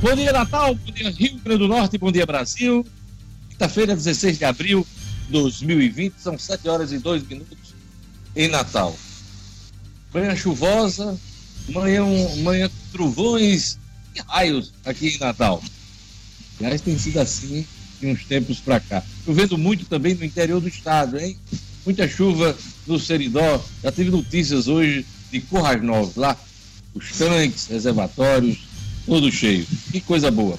Bom dia, Natal. Bom dia, Rio Grande do Norte. Bom dia, Brasil. Quinta-feira, 16 de abril de 2020. São 7 horas e 2 minutos em Natal. Manhã chuvosa, manhã, manhã trovões e raios aqui em Natal. Aliás, tem sido assim de uns tempos para cá. Chovendo muito também no interior do estado, hein? Muita chuva no Seridó. Já teve notícias hoje de Currais Novos lá. Os tanques, reservatórios, todo cheio. Que coisa boa.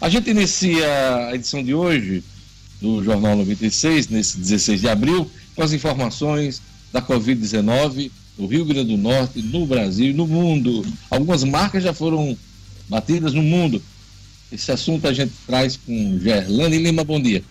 A gente inicia a edição de hoje do Jornal 96, nesse 16 de abril, com as informações da Covid-19 no Rio Grande do Norte, no Brasil, no mundo. Algumas marcas já foram batidas no mundo. Esse assunto a gente traz com Gerlane Lima. Bom dia.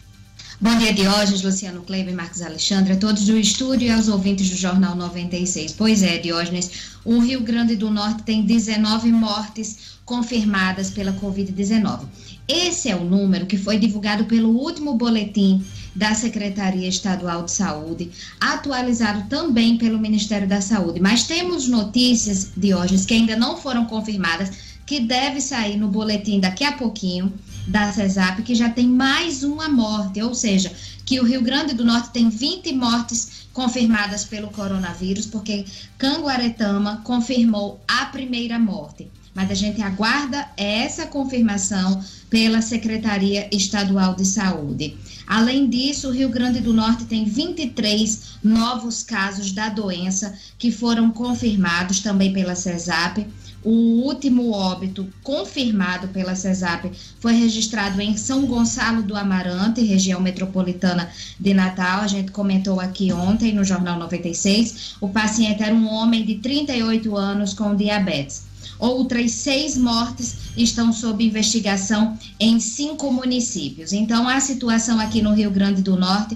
Bom dia, Diógenes, Luciano Kleber, Marcos Alexandre, a todos do estúdio e aos ouvintes do Jornal 96. Pois é, Diógenes, o Rio Grande do Norte tem 19 mortes confirmadas pela Covid-19. Esse é o número que foi divulgado pelo último boletim da Secretaria Estadual de Saúde, atualizado também pelo Ministério da Saúde. Mas temos notícias, Diógenes, que ainda não foram confirmadas, que deve sair no boletim daqui a pouquinho da CESAP, que já tem mais uma morte, ou seja, que o Rio Grande do Norte tem 20 mortes confirmadas pelo coronavírus, porque Canguaretama confirmou a primeira morte. Mas a gente aguarda essa confirmação pela Secretaria Estadual de Saúde. Além disso, o Rio Grande do Norte tem 23 novos casos da doença que foram confirmados também pela CESAP o último óbito confirmado pela CESAP foi registrado em São Gonçalo do Amarante, região metropolitana de Natal. A gente comentou aqui ontem no Jornal 96. O paciente era um homem de 38 anos com diabetes. Outras seis mortes estão sob investigação em cinco municípios. Então, a situação aqui no Rio Grande do Norte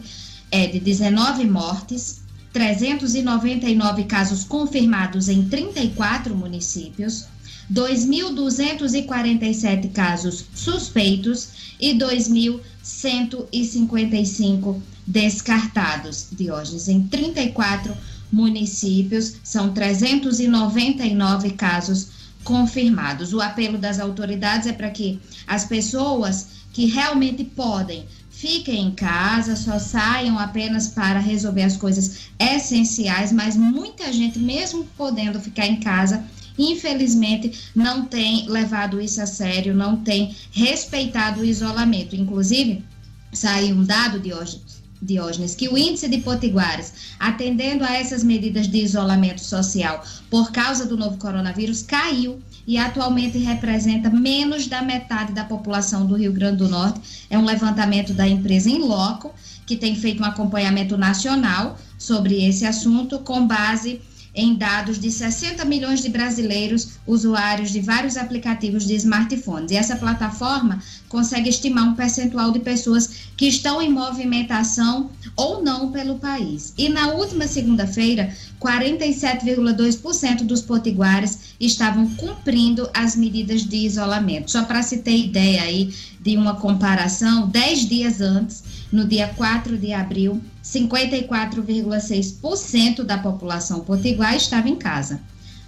é de 19 mortes, 399 casos confirmados em 34 municípios, 2.247 casos suspeitos e 2.155 descartados. Diógenes, em 34 municípios, são 399 casos confirmados. O apelo das autoridades é para que as pessoas que realmente podem fiquem em casa, só saiam apenas para resolver as coisas essenciais, mas muita gente, mesmo podendo ficar em casa, infelizmente não tem levado isso a sério, não tem respeitado o isolamento. Inclusive, saiu um dado de hoje. Diógenes, que o índice de potiguares, atendendo a essas medidas de isolamento social por causa do novo coronavírus, caiu e atualmente representa menos da metade da população do Rio Grande do Norte. É um levantamento da empresa em loco, que tem feito um acompanhamento nacional sobre esse assunto, com base em dados de 60 milhões de brasileiros usuários de vários aplicativos de smartphones. E essa plataforma consegue estimar um percentual de pessoas que estão em movimentação ou não pelo país. E na última segunda-feira, 47,2% dos potiguares estavam cumprindo as medidas de isolamento. Só para se ter ideia aí de uma comparação, 10 dias antes, no dia 4 de abril, 54,6% da população potiguar estava em casa.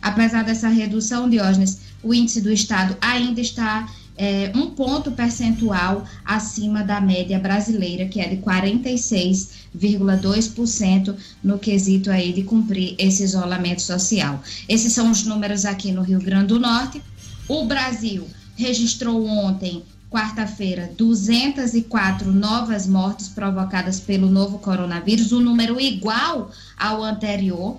Apesar dessa redução, Diógenes, o índice do estado ainda está é, um ponto percentual acima da média brasileira, que é de 46,2% no quesito aí de cumprir esse isolamento social. Esses são os números aqui no Rio Grande do Norte. O Brasil registrou ontem quarta-feira, 204 novas mortes provocadas pelo novo coronavírus, um número igual ao anterior.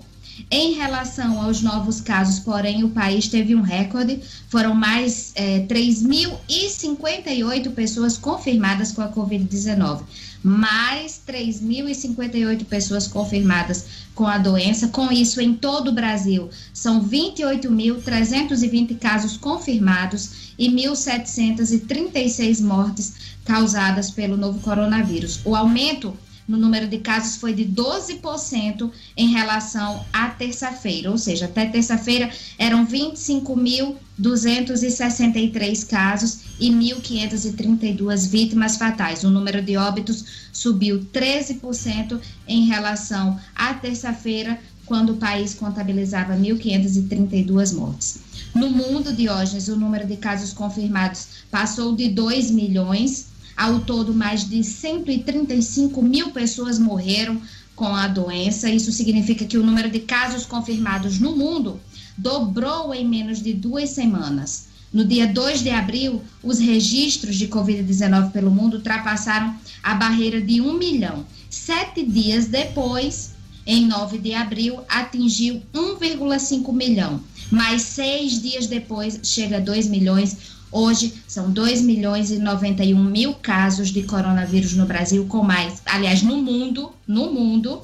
Em relação aos novos casos, porém, o país teve um recorde. Foram mais é, 3.058 pessoas confirmadas com a Covid-19 mais 3.058 pessoas confirmadas com a doença. Com isso, em todo o Brasil, são 28.320 casos confirmados e 1.736 mortes causadas pelo novo coronavírus. O aumento no número de casos foi de 12% em relação à terça-feira, ou seja, até terça-feira eram 25.263 casos e 1.532 vítimas fatais. O número de óbitos subiu 13% em relação à terça-feira, quando o país contabilizava 1.532 mortes. No mundo, Diógenes, o número de casos confirmados passou de 2 milhões. Ao todo, mais de 135 mil pessoas morreram com a doença. Isso significa que o número de casos confirmados no mundo dobrou em menos de duas semanas. No dia 2 de abril, os registros de Covid-19 pelo mundo ultrapassaram a barreira de um milhão. Sete dias depois, em 9 de abril, atingiu 1,5 milhão. Mais seis dias depois, chega a 2 milhões. Hoje, são 2 milhões e 91 mil casos de coronavírus no Brasil, com mais, aliás, no mundo, no mundo,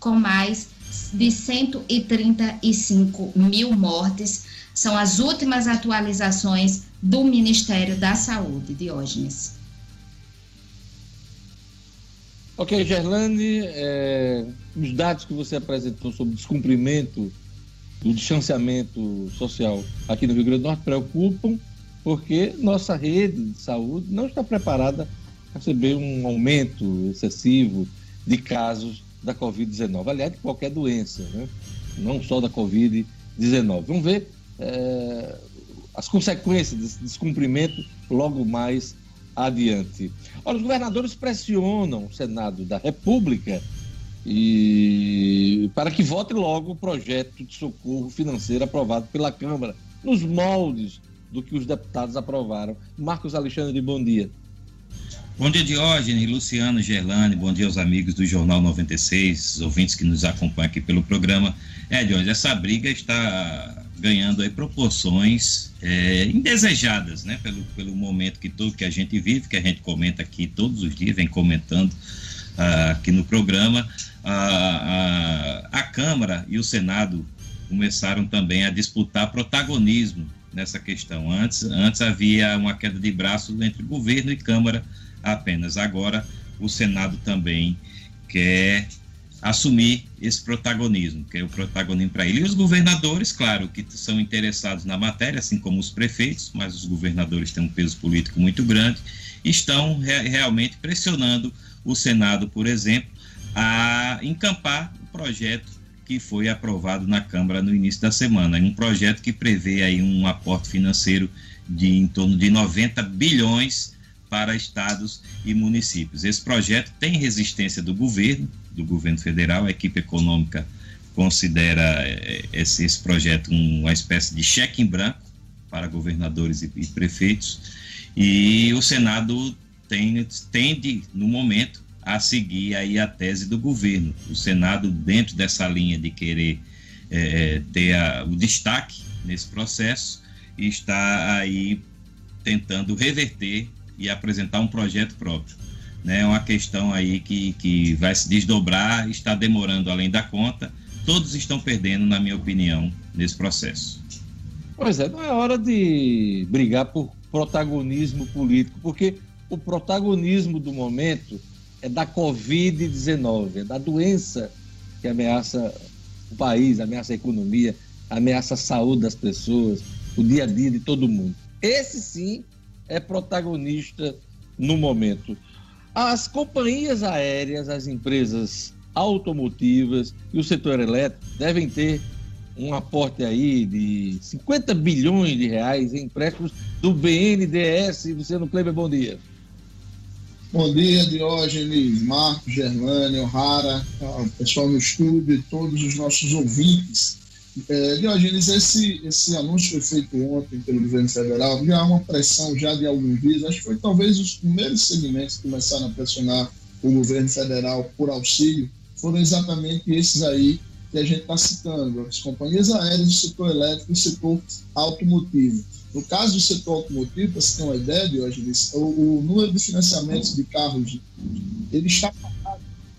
com mais de 135 mil mortes são as últimas atualizações do Ministério da Saúde, Diógenes. Ok, Gerlane, é, os dados que você apresentou sobre descumprimento do distanciamento social aqui no Rio Grande do Norte preocupam, porque nossa rede de saúde não está preparada para receber um aumento excessivo de casos da Covid-19, aliás, de qualquer doença, né? não só da Covid-19. Vamos ver é, as consequências desse descumprimento logo mais adiante. Olha, os governadores pressionam o Senado da República e para que vote logo o projeto de socorro financeiro aprovado pela Câmara, nos moldes do que os deputados aprovaram. Marcos Alexandre, bom dia. Bom dia, Diógenes, Luciano, Gerlane, bom dia aos amigos do Jornal 96, ouvintes que nos acompanham aqui pelo programa. É, Diógenes, essa briga está ganhando aí proporções é, indesejadas, né? Pelo, pelo momento que todo que a gente vive, que a gente comenta aqui todos os dias, vem comentando uh, aqui no programa. Uh, uh, a Câmara e o Senado começaram também a disputar protagonismo nessa questão. Antes, antes havia uma queda de braço entre governo e Câmara apenas. Agora o Senado também quer assumir esse protagonismo, que é o protagonismo para ele. E os governadores, claro, que são interessados na matéria, assim como os prefeitos, mas os governadores têm um peso político muito grande, estão re realmente pressionando o Senado, por exemplo, a encampar o projeto que foi aprovado na Câmara no início da semana, um projeto que prevê aí um aporte financeiro de em torno de 90 bilhões para estados e municípios. Esse projeto tem resistência do governo, do governo federal. A equipe econômica considera eh, esse, esse projeto uma espécie de cheque em branco para governadores e, e prefeitos. E o Senado tem, tende, no momento, a seguir aí a tese do governo. O Senado, dentro dessa linha de querer é, ter a, o destaque nesse processo, está aí tentando reverter e apresentar um projeto próprio né, é uma questão aí que, que vai se desdobrar, está demorando além da conta. Todos estão perdendo, na minha opinião, nesse processo. Pois é, não é hora de brigar por protagonismo político, porque o protagonismo do momento é da Covid-19, é da doença que ameaça o país, ameaça a economia, ameaça a saúde das pessoas, o dia a dia de todo mundo. Esse sim é protagonista no momento. As companhias aéreas, as empresas automotivas e o setor elétrico devem ter um aporte aí de 50 bilhões de reais em empréstimos do BNDES. Luciano Kleber, bom dia. Bom dia, Diógenes, Marcos, Germânio, O'Hara, o pessoal no estúdio e todos os nossos ouvintes. É, Diogenes, esse, esse anúncio foi feito ontem pelo governo federal, já há uma pressão já de alguns dias, acho que foi talvez os primeiros segmentos que começaram a pressionar o governo federal por auxílio, foram exatamente esses aí que a gente está citando, as companhias aéreas, o setor elétrico e o setor automotivo. No caso do setor automotivo, para você ter uma ideia, Diogenes, o, o número de financiamentos de carros, ele está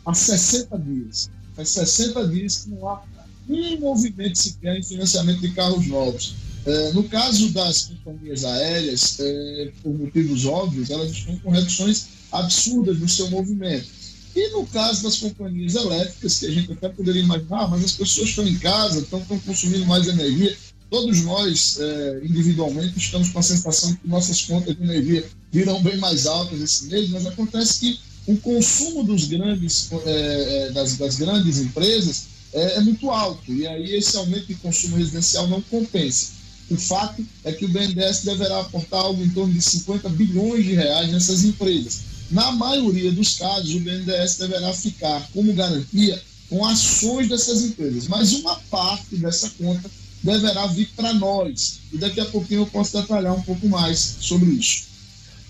há 60 dias. Faz 60 dias que não há um movimento sequer em financiamento de carros novos. É, no caso das companhias aéreas, é, por motivos óbvios, elas estão com reduções absurdas no seu movimento. E no caso das companhias elétricas, que a gente até poderia imaginar, ah, mas as pessoas estão em casa, estão, estão consumindo mais energia. Todos nós, é, individualmente, estamos com a sensação que nossas contas de energia virão bem mais altas esse mês, mas acontece que o consumo dos grandes, é, é das, das grandes empresas é, é, muito alto. E aí esse aumento de consumo residencial não compensa. O fato é que o BNDES deverá aportar algo em torno de 50 bilhões de reais nessas empresas. Na maioria dos casos, o BNDES deverá ficar como garantia com ações dessas empresas, mas uma parte dessa conta deverá vir para nós. E daqui a pouquinho eu posso detalhar um pouco mais sobre isso.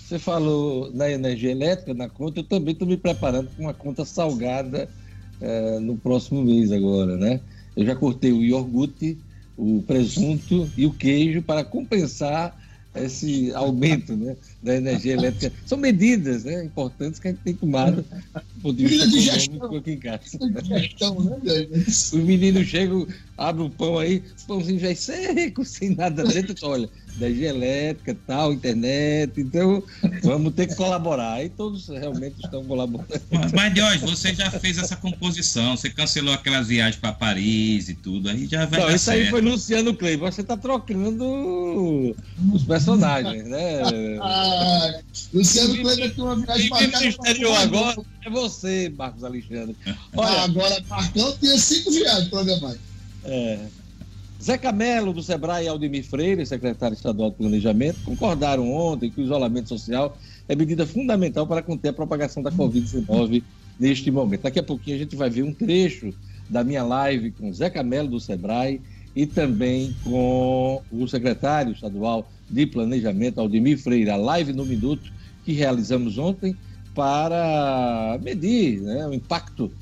Você falou na energia elétrica, na conta, eu também estou me preparando para uma conta salgada é, no próximo mês agora, né? Eu já cortei o iogurte, o presunto e o queijo para compensar esse aumento né, da energia elétrica. São medidas né, importantes que a gente tem tomado do ponto de vista econômico aqui em casa. Né, Os meninos chegam, abrem o pão aí, o pãozinho já é seco, sem nada dentro. Olha, energia elétrica, tal, internet. Então, vamos ter que colaborar. E todos realmente estão colaborando. Mas, mas você já fez essa composição, você cancelou aquelas viagens para Paris e tudo, aí já vai Não, isso certo. aí foi Luciano Kleber. Você está trocando os personagens, né? Ah, Luciano Kleber tem uma viagem marcada. no exterior agora é você, Marcos Alexandre. Olha, ah, agora, Marcão tinha cinco viagens programadas. É. Zé Camelo, do Sebrae, e Aldemir Freire, secretário estadual de Planejamento, concordaram ontem que o isolamento social é medida fundamental para conter a propagação da Covid-19 neste momento. Daqui a pouquinho a gente vai ver um trecho da minha live com Zé Camelo, do Sebrae, e também com o secretário estadual de Planejamento, Aldemir Freire, a live no minuto que realizamos ontem para medir né, o impacto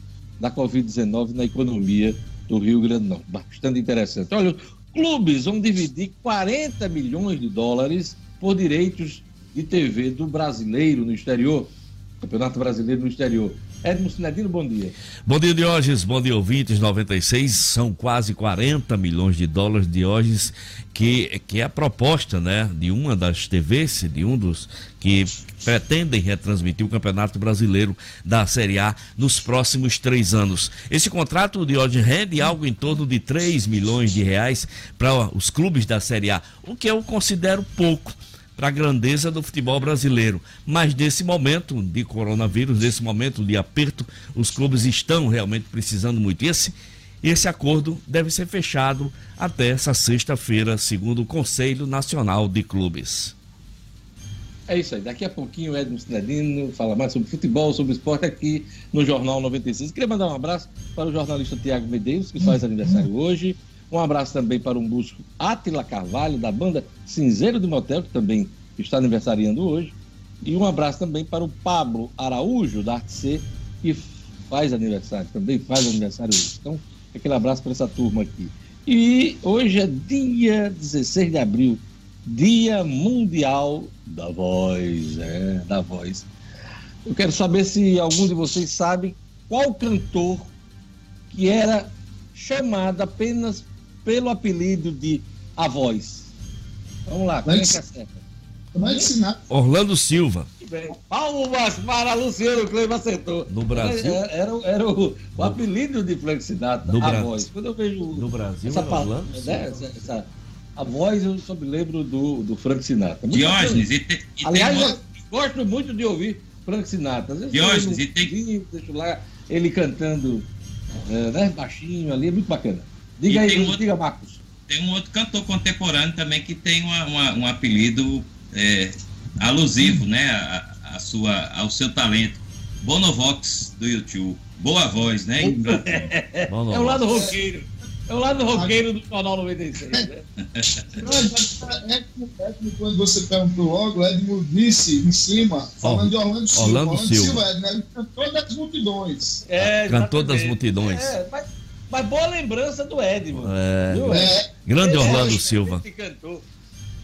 da Covid-19 na economia do Rio Grande do Norte. Bastante interessante. Olha, clubes vão dividir 40 milhões de dólares por direitos de TV do brasileiro no exterior. Campeonato Brasileiro no exterior. Edmo Sinedino, bom dia. Bom dia, Diógenes. Bom dia, ouvintes. 96 são quase 40 milhões de dólares, Diógenes, que, que é a proposta, né, de uma das TVs, de um dos que pretendem retransmitir o Campeonato Brasileiro da Série A nos próximos três anos. Esse contrato, Diógenes, rende algo em torno de 3 milhões de reais para os clubes da Série A, o que eu considero pouco para a grandeza do futebol brasileiro. Mas nesse momento de coronavírus, nesse momento de aperto, os clubes estão realmente precisando muito. Esse, esse acordo deve ser fechado até essa sexta-feira, segundo o Conselho Nacional de Clubes. É isso aí. Daqui a pouquinho o Edmo Cidadino fala mais sobre futebol, sobre esporte aqui no Jornal 96. Queria mandar um abraço para o jornalista Tiago Medeiros, que faz aniversário hoje. Um abraço também para o músico Atila Carvalho, da banda Cinzeiro de Motel, que também está aniversariando hoje. E um abraço também para o Pablo Araújo, da Arte C, que faz aniversário, também faz aniversário hoje. Então, aquele abraço para essa turma aqui. E hoje é dia 16 de abril, Dia Mundial da Voz, é, da voz. Eu quero saber se algum de vocês sabe qual cantor que era chamado apenas pelo apelido de A Voz. Vamos lá, quem é que acerta? Orlando Silva. Palmas para Luciano Kleber acertou. No Brasil? Era, era, era o, o, apelido de Frank Sinatra, no a Bra... voz. Quando eu vejo no Brasil, essa, palavra, né, essa, essa, a voz, eu só me lembro do, do Frank Sinatra. Diógenes, e, te, e Aliás, tem... eu gosto muito de ouvir Frank Sinatra. Às vezes Diógenes, e tem... deixo lá ele cantando é, né, baixinho ali, é muito bacana. Diga e aí, outro, diga, Marcos. Tem um outro cantor contemporâneo também que tem uma, uma, um apelido é, alusivo, né, a, a, sua, ao seu talento. Bonovox do YouTube. Boa voz, né? é o lado roqueiro. É o lado roqueiro do Jornal 96, né? quando você perguntou logo, o Edmo disse em cima, falando de Orlando Silva. Orlando, Orlando Silva, Silva Edmo, ele cantou das multidões. É, cantou das multidões. É, mas, mas, boa lembrança do Edmo. É. é. Grande Orlando Silva. Que cantou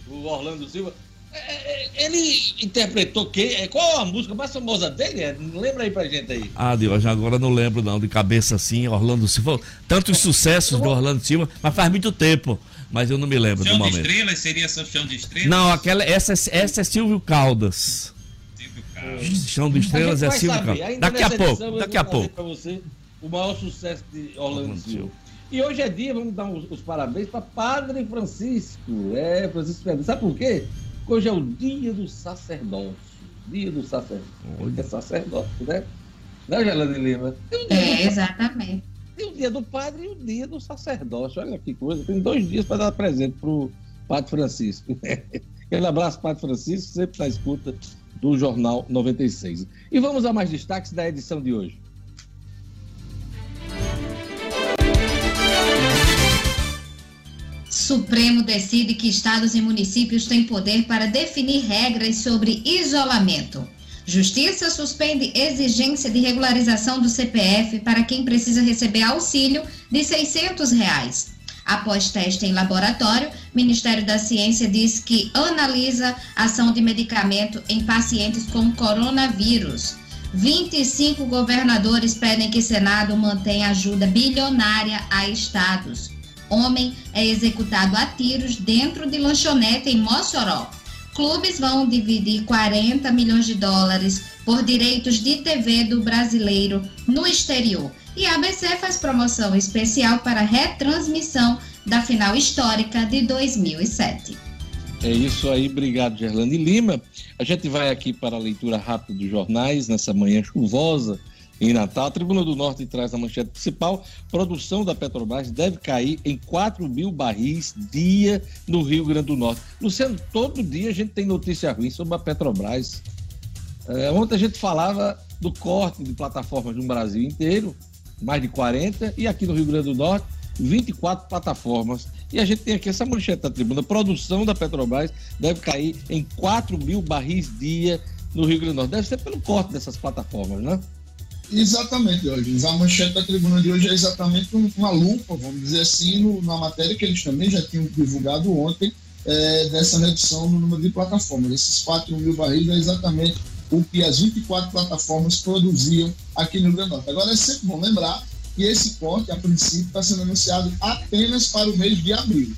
o Orlando Silva. É, é, ele interpretou que, é, qual a música mais famosa dele? Lembra aí pra gente aí. Ah, Deus, agora não lembro não, de cabeça assim, Orlando Silva. Tantos sucessos do Orlando Silva, mas faz muito tempo. Mas eu não me lembro chão do momento. Chão de Estrelas seria seu Chão de Estrelas? Não, aquela, essa, essa é Silvio Caldas. Silvio Caldas. Chão de Estrelas é Silvio. Caldas. Daqui a pouco, daqui a pouco. O maior sucesso de Orlando, Silva. E hoje é dia, vamos dar os, os parabéns para Padre Francisco. É, Francisco Pedro. Sabe por quê? Hoje é o dia do sacerdócio. Dia do sacerdócio. É sacerdócio, né? Né, Gelane Lima? É, exatamente. Tem o dia do padre e o dia do sacerdócio. Olha que coisa. Tem dois dias para dar presente pro, Padre Francisco. Aquele abraço, Padre Francisco, sempre na escuta do Jornal 96. E vamos a mais destaques da edição de hoje. Supremo decide que estados e municípios têm poder para definir regras sobre isolamento. Justiça suspende exigência de regularização do CPF para quem precisa receber auxílio de 600 reais. Após teste em laboratório, Ministério da Ciência diz que analisa ação de medicamento em pacientes com coronavírus. 25 governadores pedem que Senado mantenha ajuda bilionária a estados. Homem é executado a tiros dentro de lanchonete em Mossoró. Clubes vão dividir 40 milhões de dólares por direitos de TV do brasileiro no exterior. E a ABC faz promoção especial para retransmissão da final histórica de 2007. É isso aí, obrigado, Gerlane Lima. A gente vai aqui para a leitura rápida dos jornais nessa manhã chuvosa em Natal. A Tribuna do Norte traz a manchete principal: produção da Petrobras deve cair em 4 mil barris dia no Rio Grande do Norte. Luciano, todo dia a gente tem notícia ruim sobre a Petrobras. É, ontem a gente falava do corte de plataformas no Brasil inteiro, mais de 40, e aqui no Rio Grande do Norte, 24 plataformas. E a gente tem aqui essa manchete da tribuna: produção da Petrobras deve cair em 4 mil barris dia no Rio Grande do Norte. Deve ser pelo corte dessas plataformas, né? Exatamente, hoje. A manchete da tribuna de hoje é exatamente uma lupa, vamos dizer assim, no, na matéria que eles também já tinham divulgado ontem, é, dessa redução no número de plataformas. Esses 4 mil barris é exatamente o que as 24 plataformas produziam aqui no Rio Norte. Agora é sempre bom lembrar que esse corte, a princípio, está sendo anunciado apenas para o mês de abril.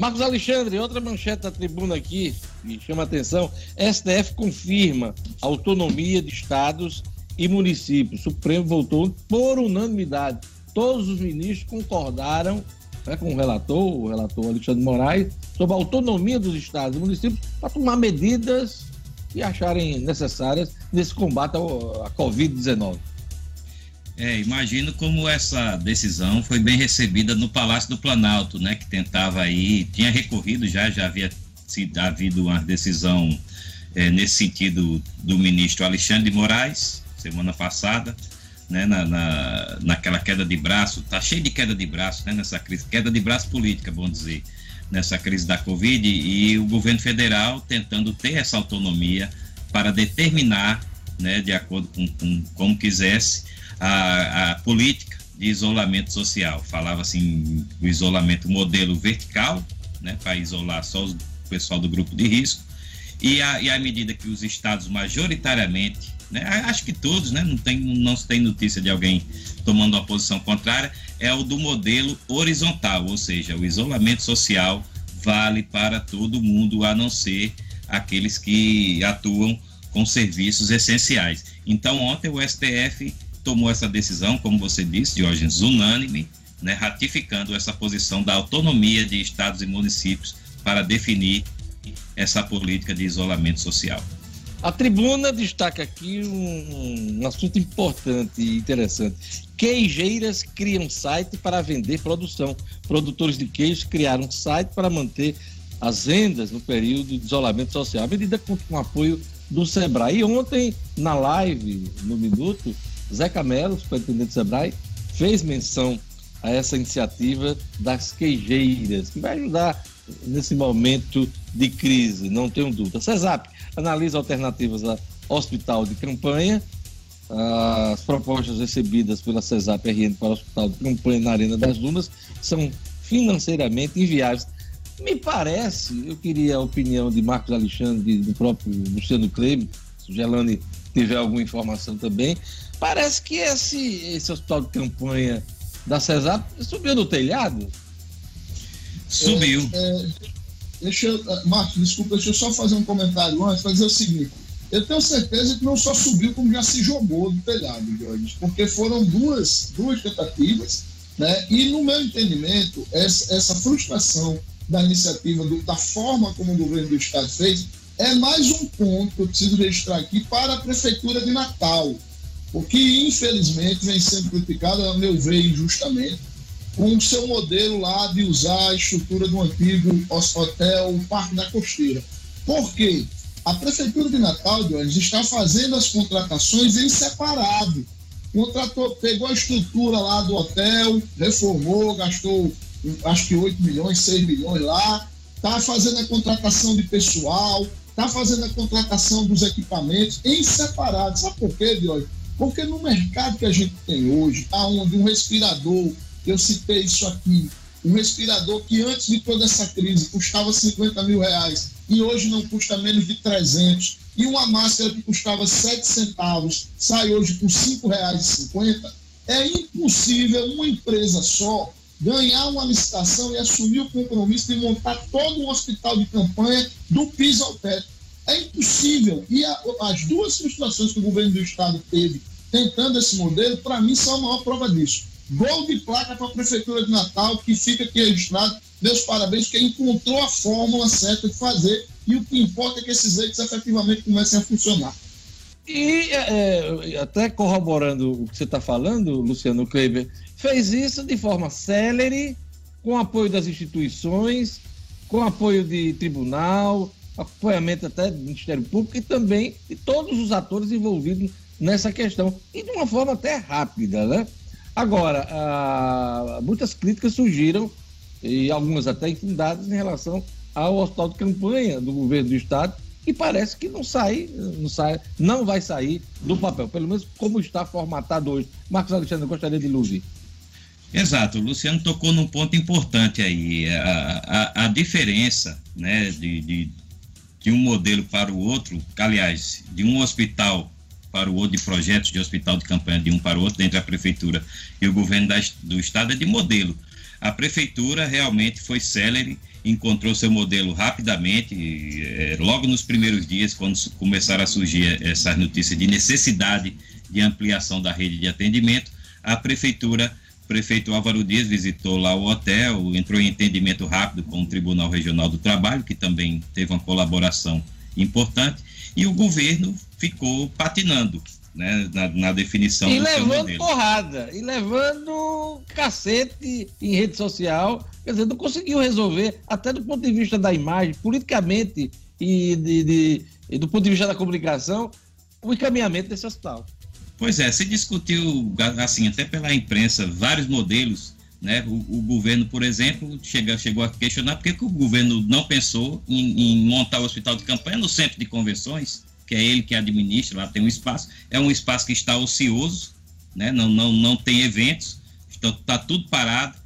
Marcos Alexandre, outra manchete da tribuna aqui, me chama a atenção. STF confirma autonomia de estados e municípios. O Supremo votou por unanimidade. Todos os ministros concordaram né, com o relator, o relator Alexandre Moraes, sobre a autonomia dos estados e municípios para tomar medidas que acharem necessárias nesse combate à Covid-19. É, imagino como essa decisão foi bem recebida no Palácio do Planalto, né, que tentava aí, tinha recorrido já, já havia sido, havido uma decisão é, nesse sentido do ministro Alexandre de Moraes, semana passada, né, na, na, naquela queda de braço, tá cheio de queda de braço, né, nessa crise, queda de braço política, bom dizer, nessa crise da Covid, e o governo federal tentando ter essa autonomia para determinar, né, de acordo com, com como quisesse, a, a política de isolamento social. Falava assim, o isolamento modelo vertical, né, para isolar só o pessoal do grupo de risco, e, a, e à medida que os estados majoritariamente, né, acho que todos, né, não, tem, não se tem notícia de alguém tomando uma posição contrária, é o do modelo horizontal, ou seja, o isolamento social vale para todo mundo, a não ser aqueles que atuam com serviços essenciais. Então, ontem o STF tomou essa decisão, como você disse, Diógenes, unânime, né, ratificando essa posição da autonomia de estados e municípios para definir essa política de isolamento social. A tribuna destaca aqui um, um assunto importante e interessante. Queijeiras criam site para vender produção. Produtores de queijos criaram site para manter as vendas no período de isolamento social. A medida conta com apoio do Sebrae. E ontem, na live, no Minuto, Zeca Mello, superintendente do Sebrae, fez menção a essa iniciativa das queijeiras, que vai ajudar nesse momento de crise, não tenho dúvida. CESAP analisa alternativas a hospital de campanha, as propostas recebidas pela CESAP RN para o hospital de campanha na Arena das Dunas são financeiramente inviáveis. Me parece, eu queria a opinião de Marcos Alexandre, do próprio Luciano o Gelane tiver alguma informação também, Parece que esse, esse hospital de campanha da Cesar subiu no telhado. Subiu. É, é, deixa eu, é, Marcos, desculpa, deixa eu só fazer um comentário antes, fazer o seguinte. Eu tenho certeza que não só subiu, como já se jogou do telhado, Jorge, porque foram duas, duas tentativas, né? E no meu entendimento, essa, essa frustração da iniciativa, do, da forma como o governo do Estado fez, é mais um ponto que eu preciso registrar aqui para a Prefeitura de Natal o que infelizmente vem sendo criticado, a meu ver, injustamente, com o seu modelo lá de usar a estrutura do antigo hotel Parque da Costeira. Por quê? A Prefeitura de Natal, Dionis, está fazendo as contratações em separado. Contratou, pegou a estrutura lá do hotel, reformou, gastou acho que 8 milhões, 6 milhões lá, está fazendo a contratação de pessoal, está fazendo a contratação dos equipamentos em separado. Sabe por quê, Diogo? Porque no mercado que a gente tem hoje, onde um respirador, eu citei isso aqui, um respirador que antes de toda essa crise custava 50 mil reais e hoje não custa menos de 300, e uma máscara que custava 7 centavos sai hoje por R$ 5,50, é impossível uma empresa só ganhar uma licitação e assumir o compromisso de montar todo um hospital de campanha do piso ao teto. É impossível. E a, as duas frustrações que o governo do estado teve tentando esse modelo, para mim, são a maior prova disso. Gol de placa para a Prefeitura de Natal, que fica aqui registrado. Meus parabéns, que encontrou a fórmula certa de fazer. E o que importa é que esses eixos efetivamente comecem a funcionar. E é, até corroborando o que você está falando, Luciano Kleber, fez isso de forma célere, com apoio das instituições, com apoio de tribunal, apoiamento até do Ministério Público e também de todos os atores envolvidos nessa questão. E de uma forma até rápida, né? Agora, ah, muitas críticas surgiram, e algumas até infundadas, em relação ao hospital de campanha do governo do Estado, e parece que não sai, não sai, não vai sair do papel, pelo menos como está formatado hoje. Marcos Alexandre, gostaria de ouvir. Exato, o Luciano tocou num ponto importante aí, a, a, a diferença né, de, de, de, um modelo para o outro, aliás, de um hospital para o outro, de projetos de hospital de campanha de um para o outro, entre a prefeitura e o governo da, do estado, é de modelo. A prefeitura realmente foi célere encontrou seu modelo rapidamente, é, logo nos primeiros dias, quando começaram a surgir essas notícias de necessidade de ampliação da rede de atendimento, a prefeitura, prefeito Álvaro Dias visitou lá o hotel, entrou em entendimento rápido com o Tribunal Regional do Trabalho, que também teve uma colaboração importante, e o governo ficou patinando né, na, na definição e do levando porrada, e levando cacete em rede social, quer dizer, não conseguiu resolver, até do ponto de vista da imagem, politicamente e, de, de, e do ponto de vista da comunicação, o encaminhamento desse hospital. Pois é, se discutiu, assim, até pela imprensa, vários modelos, né? O, o governo, por exemplo, chega, chegou a questionar por que, o governo não pensou em, em montar o hospital de campanha no centro de convenções, que é ele que administra, lá tem um espaço, é um espaço que está ocioso, né? não, não, não tem eventos, está, está tudo parado.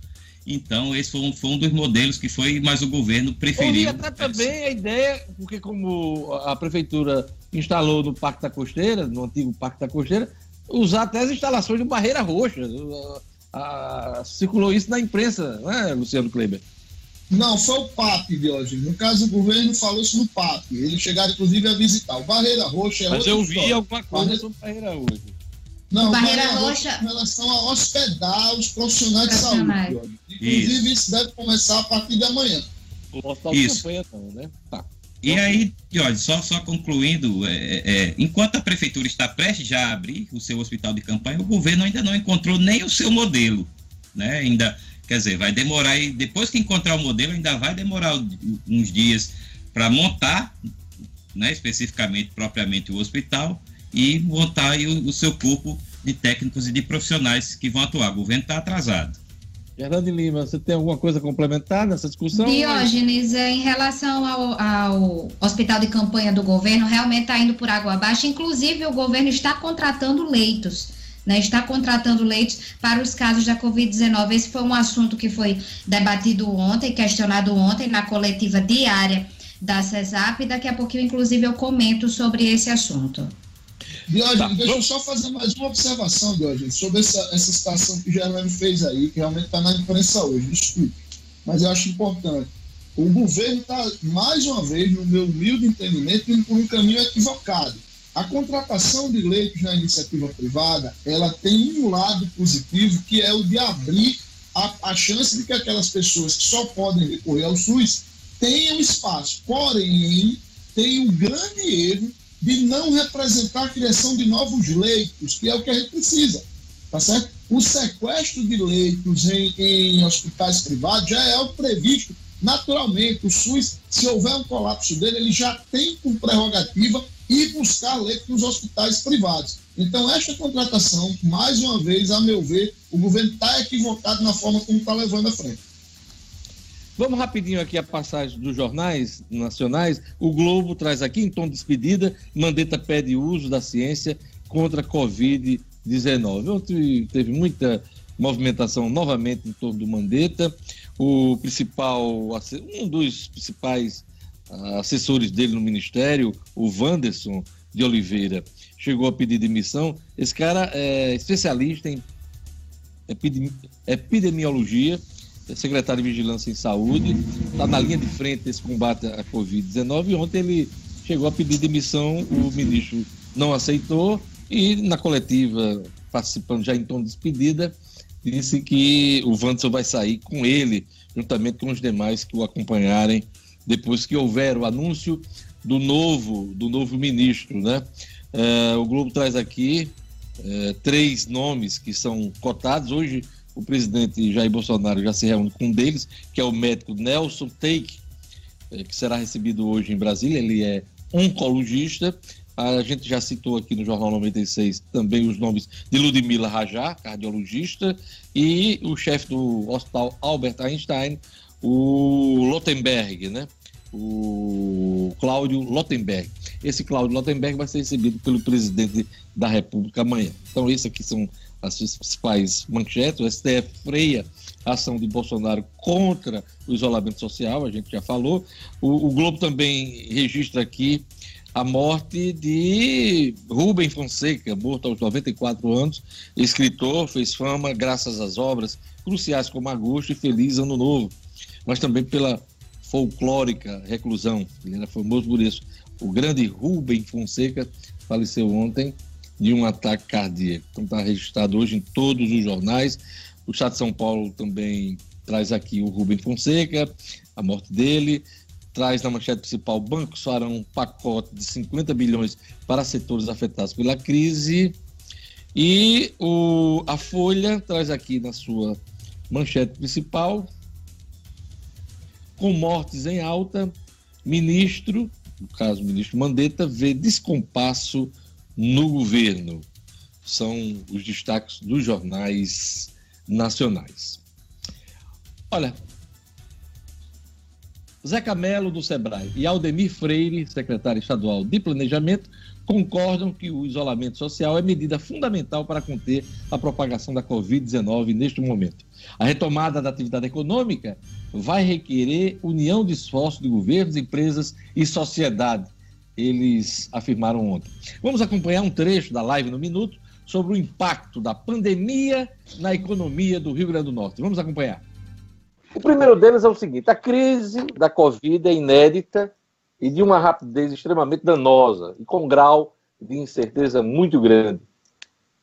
Então, esse foi um, foi um dos modelos que foi, mas o governo preferiu. E até também a ideia, porque como a prefeitura instalou no Parque da Costeira, no antigo Parque da Costeira, usar até as instalações de barreira roxa. A, a, circulou isso na imprensa, não é, Luciano Kleber? Não, foi o PAP de hoje. No caso, o governo falou isso no PAP. Eles chegaram, inclusive, a visitar. O Barreira Roxa é Mas eu vi história. alguma coisa Barreira... sobre Barreira Roxa. Não, Barreira, Barreira Roxa... Roxa... em relação a hospedar os profissionais de saúde. Inclusive, isso. isso. deve começar a partir de amanhã. O hospital isso. de campanha não, né? Tá. E aí, olha, só, só concluindo, é, é, enquanto a prefeitura está prestes a abrir o seu hospital de campanha, o governo ainda não encontrou nem o seu modelo, né? Ainda Quer dizer, vai demorar, e depois que encontrar o modelo, ainda vai demorar uns dias para montar, né, especificamente, propriamente o hospital, e montar o, o, seu corpo de técnicos e de profissionais que vão atuar. O governo está atrasado. Fernando Lima, você tem alguma coisa a complementar nessa discussão? Diógenes, é, em relação ao, ao, hospital de campanha do governo, realmente está indo por água abaixo. Inclusive, o governo está contratando leitos né, está contratando leitos para os casos da Covid-19. Esse foi um assunto que foi debatido ontem, questionado ontem na coletiva diária da CESAP. Daqui a pouquinho, inclusive, eu comento sobre esse assunto. Diógenes, tá. deixa eu só fazer mais uma observação, Diógenes, sobre essa, essa situação que o Germano fez aí, que realmente está na imprensa hoje, desculpe, mas eu acho importante. O governo está, mais uma vez, no meu humilde entendimento, indo por um caminho equivocado a contratação de leitos na iniciativa privada, ela tem um lado positivo, que é o de abrir a, a chance de que aquelas pessoas que só podem recorrer ao SUS tenham espaço. Porém, tem um grande erro de não representar a criação de novos leitos, que é o que a gente precisa. tá certo? O sequestro de leitos em, em hospitais privados já é o previsto naturalmente. O SUS, se houver um colapso dele, ele já tem por prerrogativa ir buscar leitos nos hospitais privados. Então, esta contratação, mais uma vez, a meu ver, o governo está equivocado na forma como está levando à frente. Vamos rapidinho aqui a passagem dos jornais nacionais. O Globo traz aqui, em tom de despedida, Mandetta pede uso da ciência contra a Covid-19. Ontem teve muita movimentação novamente em torno do Mandetta. O principal, um dos principais assessores dele no ministério, o Wanderson de Oliveira, chegou a pedir demissão. Esse cara é especialista em epidemiologia secretário de Vigilância em Saúde, está na linha de frente desse combate à Covid-19. Ontem ele chegou a pedir demissão, o ministro não aceitou e na coletiva, participando já em tom de despedida, disse que o Wanderson vai sair com ele, juntamente com os demais que o acompanharem, depois que houver o anúncio do novo, do novo ministro. Né? É, o Globo traz aqui é, três nomes que são cotados. Hoje o presidente Jair Bolsonaro já se reúne com um deles, que é o médico Nelson Teik, eh, que será recebido hoje em Brasília. Ele é oncologista. A gente já citou aqui no Jornal 96 também os nomes de Ludmila Rajá, cardiologista, e o chefe do Hospital Albert Einstein, o Lottenberg, né? O Cláudio Lottenberg. Esse Cláudio Lottenberg vai ser recebido pelo presidente da República amanhã. Então, esses aqui são as principais manchetes. O STF freia a ação de Bolsonaro contra o isolamento social, a gente já falou. O, o Globo também registra aqui a morte de Rubem Fonseca, morto aos 94 anos, escritor, fez fama graças às obras cruciais como Agosto e Feliz Ano Novo, mas também pela folclórica reclusão. Ele era famoso por isso. O grande Rubem Fonseca faleceu ontem de um ataque cardíaco. Então está registrado hoje em todos os jornais. O Estado de São Paulo também traz aqui o Rubem Fonseca, a morte dele. Traz na manchete principal: bancos farão um pacote de 50 bilhões para setores afetados pela crise. E o, a Folha traz aqui na sua manchete principal: com mortes em alta, ministro, no caso o ministro Mandetta, vê descompasso no governo. São os destaques dos jornais nacionais. Olha, Zé Camelo do Sebrae e Aldemir Freire, secretário estadual de Planejamento, concordam que o isolamento social é medida fundamental para conter a propagação da Covid-19 neste momento. A retomada da atividade econômica vai requerer união de esforços de governos, empresas e sociedade eles afirmaram ontem. Vamos acompanhar um trecho da live no Minuto sobre o impacto da pandemia na economia do Rio Grande do Norte. Vamos acompanhar. O primeiro deles é o seguinte: a crise da Covid é inédita e de uma rapidez extremamente danosa e com grau de incerteza muito grande.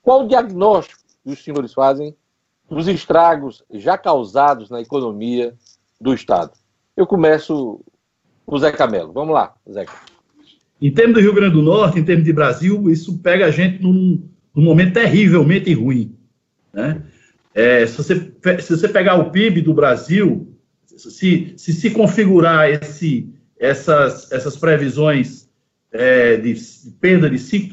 Qual o diagnóstico que os senhores fazem dos estragos já causados na economia do Estado? Eu começo com o Zé Camelo. Vamos lá, Zé. Em termos do Rio Grande do Norte, em termos de Brasil, isso pega a gente num, num momento terrivelmente ruim. Né? É, se, você, se você pegar o PIB do Brasil, se se, se configurar esse, essas, essas previsões é, de, perda de 5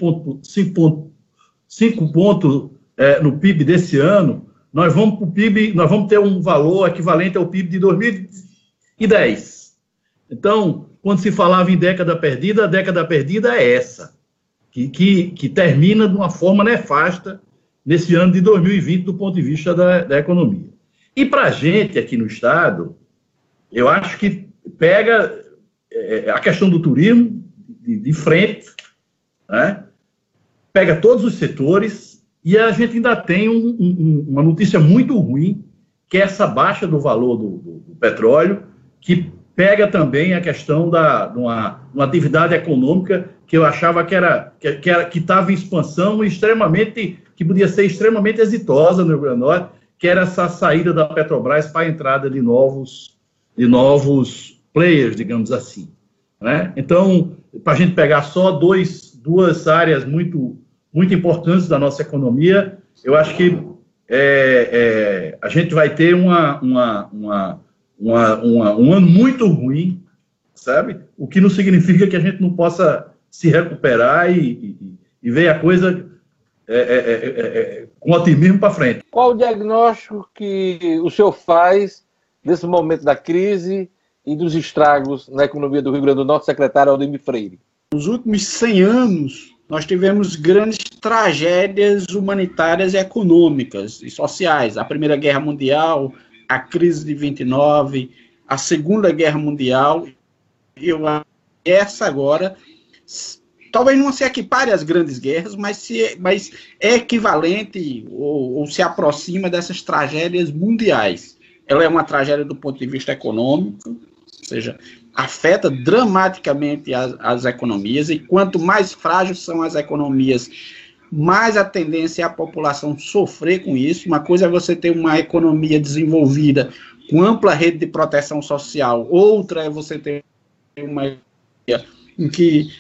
pontos é, no PIB desse ano, nós vamos PIB, nós vamos ter um valor equivalente ao PIB de 2010. Então, quando se falava em década perdida, a década perdida é essa, que, que, que termina de uma forma nefasta nesse ano de 2020, do ponto de vista da, da economia. E para a gente aqui no Estado, eu acho que pega é, a questão do turismo de, de frente, né? pega todos os setores, e a gente ainda tem um, um, uma notícia muito ruim, que é essa baixa do valor do, do, do petróleo, que pega também a questão da de uma, uma, atividade econômica que eu achava que era que que que estava em expansão extremamente que podia ser extremamente exitosa no Rio Grande do Norte, que era essa saída da Petrobras para a entrada de novos de novos players, digamos assim, né? Então, para a gente pegar só dois duas áreas muito muito importantes da nossa economia, eu acho que é, é, a gente vai ter uma, uma, uma, uma, uma, um ano muito ruim, sabe? O que não significa que a gente não possa se recuperar e, e, e ver a coisa é, é, é, é com otimismo para frente. Qual o diagnóstico que o senhor faz desse momento da crise e dos estragos na economia do Rio Grande do Norte, secretário Aldemir Freire? Nos últimos 100 anos, nós tivemos grandes tragédias humanitárias e econômicas e sociais. A Primeira Guerra Mundial, a crise de 29, a Segunda Guerra Mundial, eu essa agora talvez não se equipare às grandes guerras, mas, se, mas é equivalente ou, ou, se aproxima dessas tragédias mundiais. Ela é uma tragédia do ponto de vista econômico, ou seja, afeta dramaticamente as, as economias, e quanto mais frágeis são as economias, mais a tendência é a população sofrer com isso. Uma coisa é você ter uma economia desenvolvida com ampla rede de proteção social, outra é você ter uma em que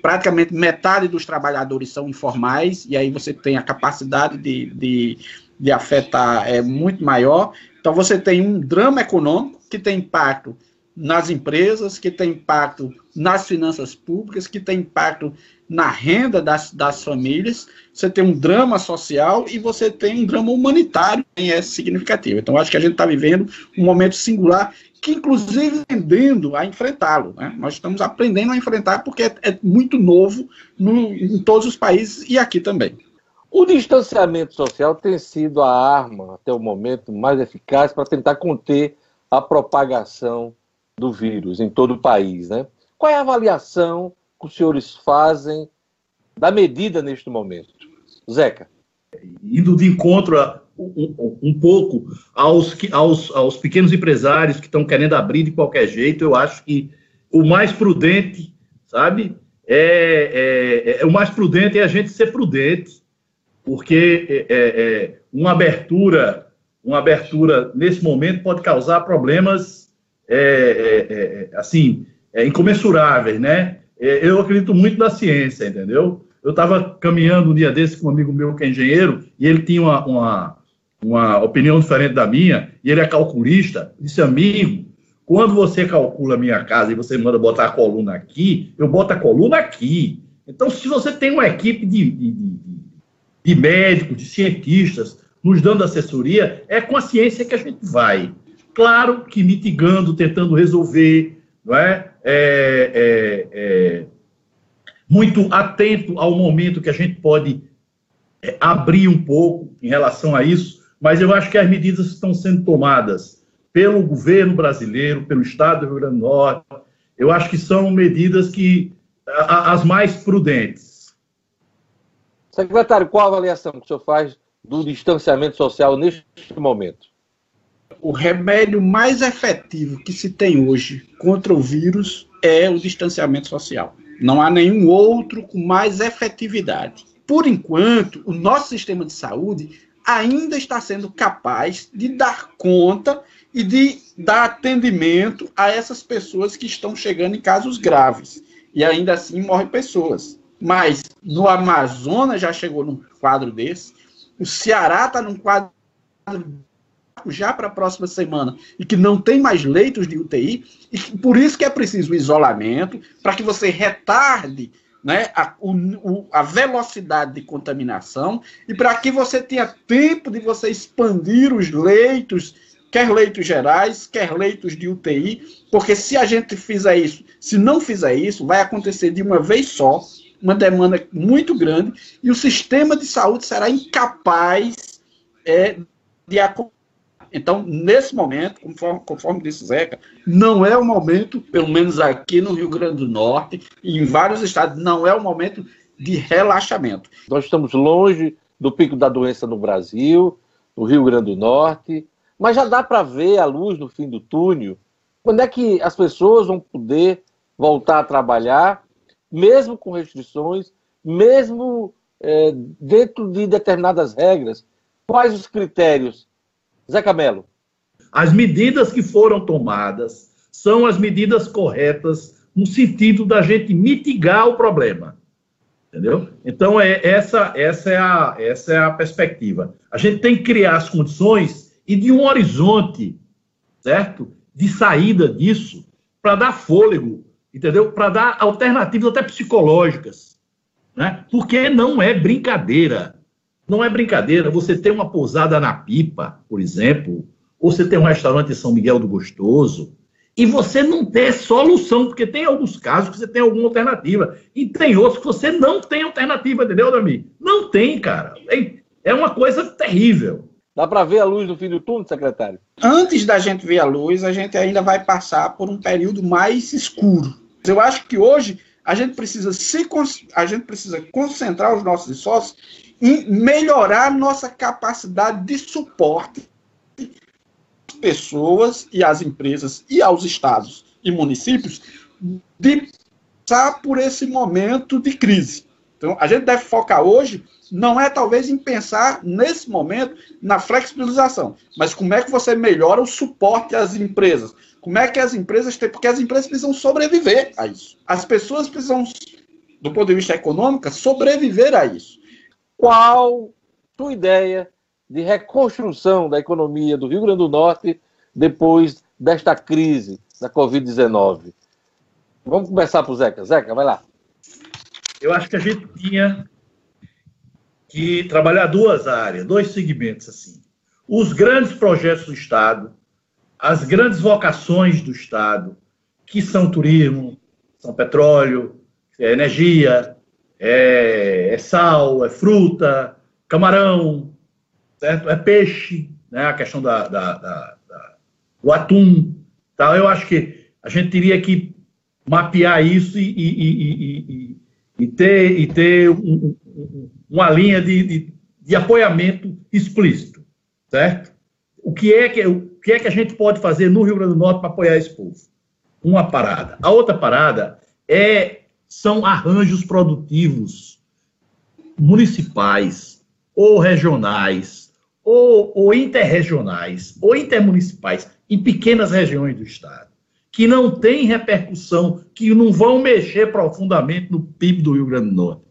praticamente metade dos trabalhadores são informais, e aí você tem a capacidade de, de, de afetar é muito maior. Então você tem um drama econômico que tem impacto nas empresas, que tem impacto nas finanças públicas, que tem impacto na renda das, das famílias, você tem um drama social e você tem um drama humanitário que é significativo. Então, acho que a gente está vivendo um momento singular que inclusive aprendendo a enfrentá-lo. Né? Nós estamos aprendendo a enfrentar porque é, é muito novo no, em todos os países e aqui também. O distanciamento social tem sido a arma, até o momento, mais eficaz para tentar conter a propagação do vírus em todo o país. Né? Qual é a avaliação que os senhores fazem da medida neste momento? Zeca. Indo de encontro a, um, um, pouco aos, aos, aos pequenos empresários que estão querendo abrir de qualquer jeito, eu acho que o mais prudente, sabe? É, é, é o mais prudente é a gente ser prudente, porque é, é, é uma abertura, uma abertura nesse momento pode causar problemas é, assim incomensuráveis, né? eu acredito muito na ciência, entendeu? Eu estava caminhando um dia desse com um amigo meu que é engenheiro e ele tinha uma, uma uma opinião diferente da minha, e ele é calculista, disse, amigo, quando você calcula a minha casa e você manda botar a coluna aqui, eu boto a coluna aqui. Então, se você tem uma equipe de, de, de médicos, de cientistas, nos dando assessoria, é com a ciência que a gente vai. Claro que mitigando, tentando resolver, não é? é, é, é muito atento ao momento que a gente pode é, abrir um pouco em relação a isso, mas eu acho que as medidas estão sendo tomadas pelo governo brasileiro, pelo Estado do Rio Grande do Norte, eu acho que são medidas que as mais prudentes. Secretário, qual a avaliação que o senhor faz do distanciamento social neste momento? O remédio mais efetivo que se tem hoje contra o vírus é o distanciamento social. Não há nenhum outro com mais efetividade. Por enquanto, o nosso sistema de saúde ainda está sendo capaz de dar conta e de dar atendimento a essas pessoas que estão chegando em casos graves. E ainda assim morrem pessoas. Mas no Amazonas já chegou num quadro desse, o Ceará está num quadro já para a próxima semana e que não tem mais leitos de UTI, e por isso que é preciso isolamento, para que você retarde né, a, o, a velocidade de contaminação e para que você tenha tempo de você expandir os leitos, quer leitos gerais, quer leitos de UTI, porque se a gente fizer isso, se não fizer isso, vai acontecer de uma vez só, uma demanda muito grande, e o sistema de saúde será incapaz é, de acompanhar então, nesse momento, conforme, conforme disse Zeca, não é o momento, pelo menos aqui no Rio Grande do Norte e em vários estados, não é o momento de relaxamento. Nós estamos longe do pico da doença no Brasil, no Rio Grande do Norte, mas já dá para ver a luz no fim do túnel. Quando é que as pessoas vão poder voltar a trabalhar, mesmo com restrições, mesmo é, dentro de determinadas regras? Quais os critérios Zé Camelo. As medidas que foram tomadas são as medidas corretas no sentido da gente mitigar o problema. Entendeu? Então, é, essa, essa, é a, essa é a perspectiva. A gente tem que criar as condições e de um horizonte, certo? De saída disso, para dar fôlego, entendeu? Para dar alternativas até psicológicas. Né? Porque não é brincadeira. Não é brincadeira você ter uma pousada na pipa, por exemplo, ou você ter um restaurante em São Miguel do Gostoso, e você não ter solução, porque tem alguns casos que você tem alguma alternativa, e tem outros que você não tem alternativa, entendeu, Dami? Não tem, cara. É, uma coisa terrível. Dá para ver a luz no fim do túnel, secretário? Antes da gente ver a luz, a gente ainda vai passar por um período mais escuro. Eu acho que hoje a gente precisa se a gente precisa concentrar os nossos esforços melhorar nossa capacidade de suporte pessoas e às empresas e aos estados e municípios de passar por esse momento de crise. Então, a gente deve focar hoje, não é talvez em pensar nesse momento na flexibilização, mas como é que você melhora o suporte às empresas? Como é que as empresas têm, porque as empresas precisam sobreviver a isso. As pessoas precisam, do ponto de vista econômico, sobreviver a isso. Qual sua ideia de reconstrução da economia do Rio Grande do Norte depois desta crise da Covid-19. Vamos começar por Zeca. Zeca, vai lá. Eu acho que a gente tinha que trabalhar duas áreas, dois segmentos assim. Os grandes projetos do Estado, as grandes vocações do Estado, que são turismo, são petróleo, é energia, é, é sal, é fruta, camarão, certo? É peixe, né? A questão da, da, da, da do atum, tal. Eu acho que a gente teria que mapear isso e, e, e, e ter, e ter um, um, uma linha de, de, de, apoiamento explícito, certo? O que, é que, o que é que a gente pode fazer no Rio Grande do Norte para apoiar esse povo? Uma parada. A outra parada é são arranjos produtivos municipais ou regionais ou, ou interregionais ou intermunicipais em pequenas regiões do Estado, que não têm repercussão, que não vão mexer profundamente no PIB do Rio Grande do Norte,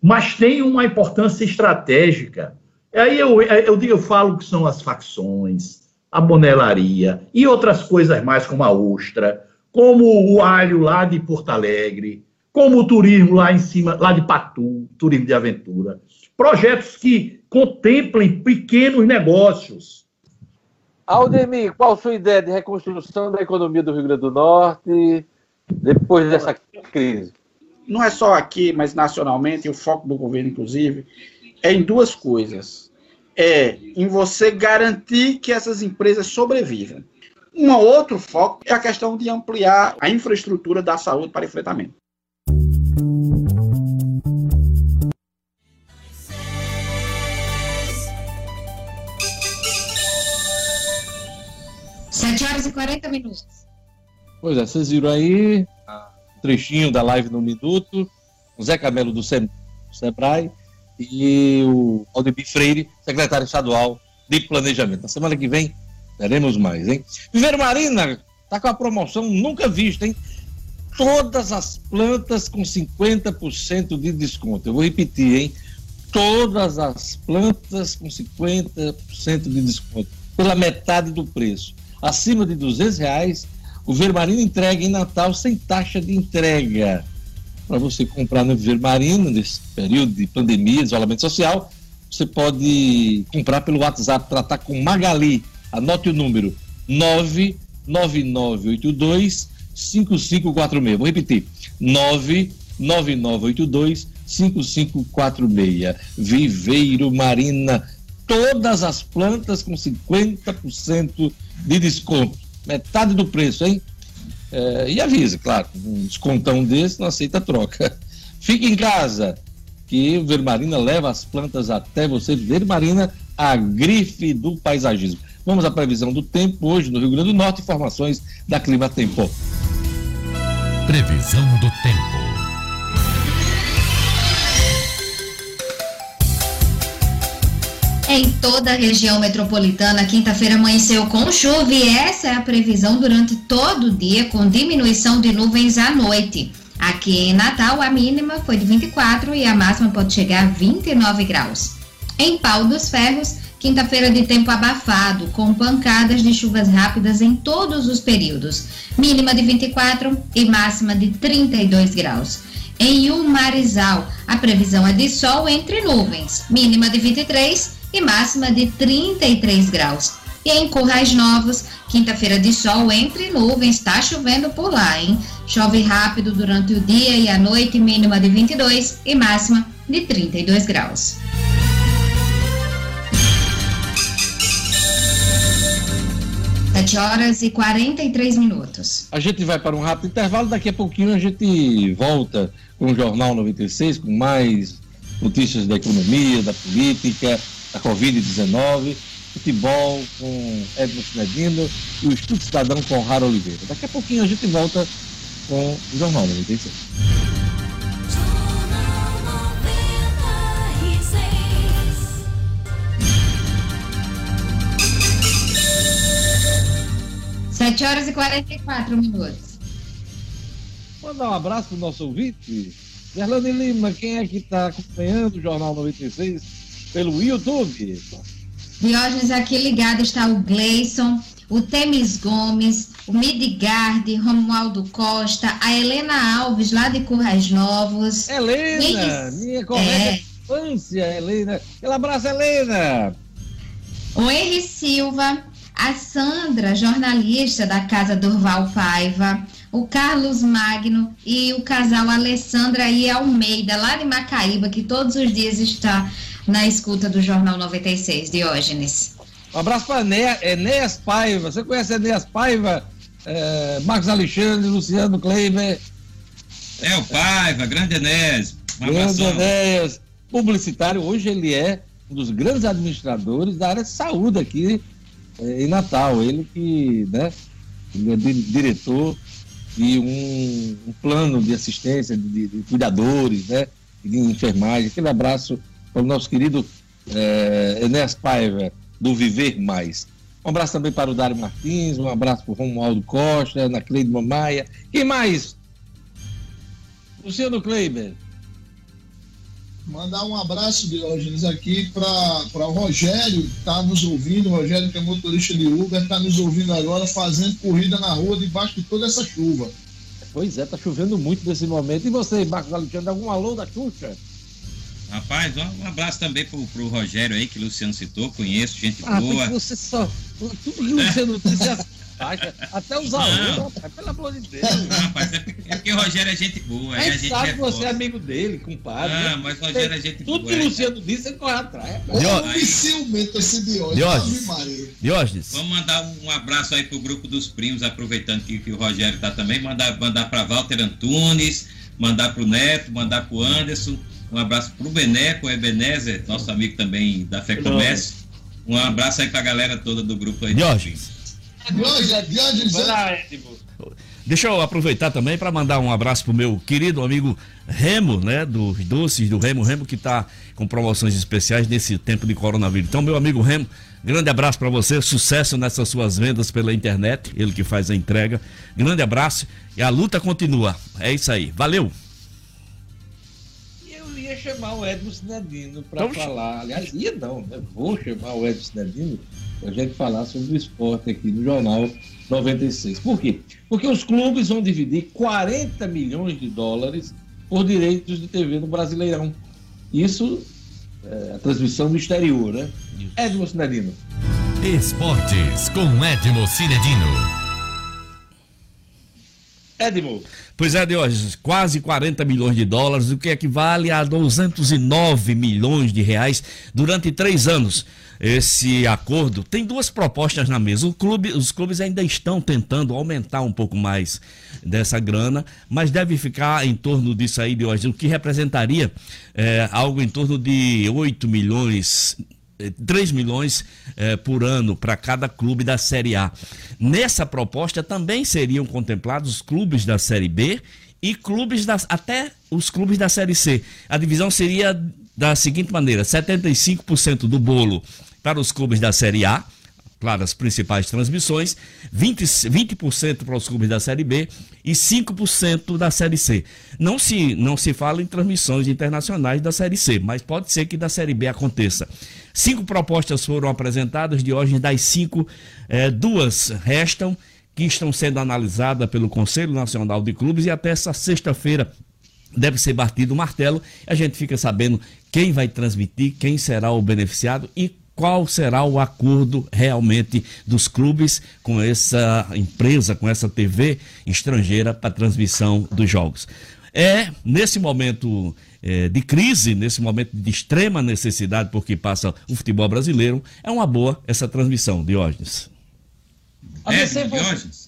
mas têm uma importância estratégica. Aí eu, eu, eu falo que são as facções, a bonelaria e outras coisas mais, como a ostra, como o alho lá de Porto Alegre, como o turismo lá em cima, lá de Patu, turismo de aventura. Projetos que contemplem pequenos negócios. Aldemir, qual a sua ideia de reconstrução da economia do Rio Grande do Norte depois dessa crise? Não é só aqui, mas nacionalmente, e o foco do governo, inclusive, é em duas coisas. É em você garantir que essas empresas sobrevivam. Um outro foco é a questão de ampliar a infraestrutura da saúde para enfrentamento. 7 horas e 40 minutos. Pois é, vocês viram aí um trechinho da live no minuto, o Zé Camelo do Sebrae e o Aldemir Freire, secretário estadual de planejamento. Na semana que vem teremos mais, hein? Viver Marina tá com a promoção nunca vista, hein? Todas as plantas com 50% de desconto. Eu vou repetir, hein? Todas as plantas com 50% de desconto, pela metade do preço acima de 200 reais, o Vermarino entrega em Natal sem taxa de entrega. Para você comprar no Vermarino, nesse período de pandemia, isolamento social, você pode comprar pelo WhatsApp, tratar com Magali. Anote o número 99982 5546. Vou repetir: 99982 5546. Viveiro Marina. Todas as plantas com 50% de desconto. Metade do preço, hein? É, e avisa, claro, um descontão desse não aceita troca. Fique em casa, que Vermarina leva as plantas até você. Vermarina, a grife do paisagismo. Vamos à previsão do tempo hoje no Rio Grande do Norte, informações da Clima Tempo. Previsão do tempo. Em toda a região metropolitana, quinta-feira amanheceu com chuva e essa é a previsão durante todo o dia, com diminuição de nuvens à noite. Aqui em Natal, a mínima foi de 24 e a máxima pode chegar a 29 graus. Em Pau dos Ferros, quinta-feira de tempo abafado, com pancadas de chuvas rápidas em todos os períodos. Mínima de 24 e máxima de 32 graus. Em Umarizal, a previsão é de sol entre nuvens, mínima de 23 e máxima de 33 graus. E em Currais Novos, quinta-feira de sol entre nuvens, está chovendo por lá, hein? Chove rápido durante o dia e a noite, mínima de 22 e máxima de 32 graus. Sete horas e 43 minutos. A gente vai para um rápido intervalo, daqui a pouquinho a gente volta com o Jornal 96, com mais notícias da economia, da política, da Covid-19 futebol com Edson Cinedino e o Estudo Cidadão com Rara Oliveira. Daqui a pouquinho a gente volta com o Jornal 96. Sete horas e 44 minutos. Mandar um abraço para o nosso ouvinte. Gerlane Lima, quem é que está acompanhando o Jornal 96 pelo YouTube? Diógenes, aqui ligado está o Gleison, o Temis Gomes, o Midgard, Romualdo Costa, a Helena Alves, lá de Currais Novos. Helena, minha correta é. infância, Helena. Um abraço, Helena. O Henri Silva, a Sandra, jornalista da Casa Durval Paiva, o Carlos Magno e o casal Alessandra e Almeida, lá de Macaíba, que todos os dias está na escuta do Jornal 96, Diógenes. Um abraço para Enéas Paiva. Você conhece Enéas Paiva? É, Marcos Alexandre, Luciano Kleiber. É o Paiva, grande Enéas. Um grande Enéas, publicitário. Hoje ele é um dos grandes administradores da área de saúde aqui é, em Natal. Ele que, né, ele é diretor de um, um plano de assistência de, de, cuidadores, né, de enfermagem. Aquele abraço o nosso querido é, Enéas Paiva, do Viver Mais. Um abraço também para o Dário Martins, um abraço para o Romualdo Costa, Ana Cleide Mamaia. Quem mais? Luciano Kleiber. Mandar um abraço, Diógenes, aqui para o Rogério, que está nos ouvindo. O Rogério, que é motorista de Uber, está nos ouvindo agora fazendo corrida na rua debaixo de toda essa chuva. Pois é, está chovendo muito nesse momento. E você, Marcos Alexandre, algum alô da Xuxa? Rapaz, um abraço também pro, pro Rogério aí, que o Luciano citou, conheço, gente ah, boa. Você só. Tudo que o Luciano disse até os alunos, pelo amor de Deus. Não, rapaz, é porque o Rogério é gente boa. A gente sabe que você é amigo dele, compadre. Ah, mas o Rogério é gente Tudo boa. Tudo que o Luciano disse, ele corre atrás. Diógenes. ciumento esse Diógenes. Diógenes. Vamos mandar um abraço aí pro grupo dos primos, aproveitando que, que o Rogério tá também. Mandar, mandar pra Walter Antunes, mandar pro Neto, mandar pro Anderson um abraço para o Beneco, Ebenezer, nosso amigo também da Fé Comércio. Um abraço aí para a galera toda do grupo aí. Diógenes. Deixa eu aproveitar também para mandar um abraço pro meu querido amigo Remo, né, dos doces do Remo, Remo que está com promoções especiais nesse tempo de coronavírus. Então, meu amigo Remo, grande abraço para você, sucesso nessas suas vendas pela internet, ele que faz a entrega. Grande abraço e a luta continua. É isso aí. Valeu chamar o Edson Cinedino para falar. Aliás, ia não, né? Vou chamar o Edson Cinedino para a gente falar sobre o esporte aqui no Jornal 96. Por quê? Porque os clubes vão dividir 40 milhões de dólares por direitos de TV no Brasileirão. Isso é a transmissão do exterior, né? Edmo Cinedino. Esportes com Edmo Cinedino. Edmo. Pois é, Diógenes, quase 40 milhões de dólares, o que equivale a 209 milhões de reais durante três anos. Esse acordo tem duas propostas na mesa. Clube, os clubes ainda estão tentando aumentar um pouco mais dessa grana, mas deve ficar em torno disso aí, Diógenes, o que representaria é, algo em torno de 8 milhões 3 milhões eh, por ano para cada clube da Série A. Nessa proposta também seriam contemplados os clubes da Série B e clubes das, até os clubes da Série C. A divisão seria da seguinte maneira: 75% do bolo para os clubes da Série A, claro, as principais transmissões, 20%, 20 para os clubes da Série B e 5% da Série C. Não se, não se fala em transmissões internacionais da Série C, mas pode ser que da Série B aconteça. Cinco propostas foram apresentadas, de hoje das cinco, eh, duas restam, que estão sendo analisadas pelo Conselho Nacional de Clubes e até essa sexta-feira deve ser batido o martelo. A gente fica sabendo quem vai transmitir, quem será o beneficiado e qual será o acordo realmente dos clubes com essa empresa, com essa TV estrangeira para transmissão dos jogos. É nesse momento é, de crise, nesse momento de extrema necessidade, porque passa o futebol brasileiro, é uma boa essa transmissão, Diógenes. É, Diógenes.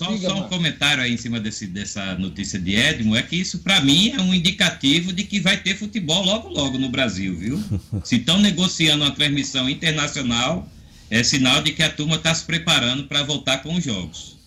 Só, Diga, só um comentário aí em cima desse, dessa notícia de Edmo, é que isso para mim é um indicativo de que vai ter futebol logo logo no Brasil, viu? Se estão negociando uma transmissão internacional, é sinal de que a turma está se preparando para voltar com os jogos.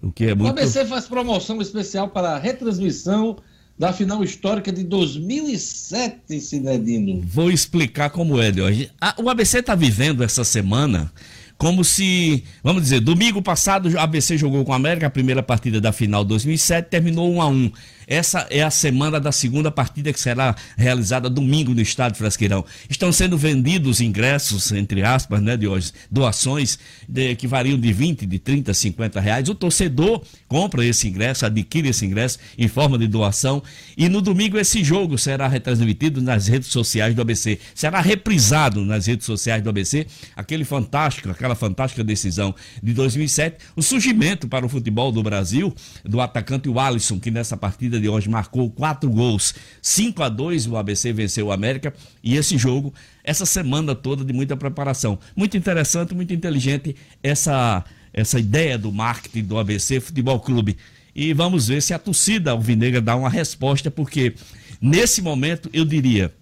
O que é muito... O ABC faz promoção especial para a retransmissão da final histórica de 2007, Cinedino. Vou explicar como é, hoje. O ABC está vivendo essa semana como se, vamos dizer, domingo passado o ABC jogou com a América a primeira partida da final 2007, terminou 1 a 1. Essa é a semana da segunda partida que será realizada domingo no Estádio Frasqueirão. Estão sendo vendidos ingressos, entre aspas, né, de hoje, doações de, que variam de 20, de 30, 50 reais. O torcedor compra esse ingresso, adquire esse ingresso em forma de doação. E no domingo esse jogo será retransmitido nas redes sociais do ABC. Será reprisado nas redes sociais do ABC. Aquele fantástico, aquela fantástica decisão de 2007. O surgimento para o futebol do Brasil do atacante Alisson, que nessa partida partida de hoje marcou quatro gols. 5 a 2 o ABC venceu o América e esse jogo, essa semana toda de muita preparação. Muito interessante, muito inteligente essa, essa ideia do marketing do ABC Futebol Clube. E vamos ver se a torcida alvinegra dá uma resposta, porque nesse momento eu diria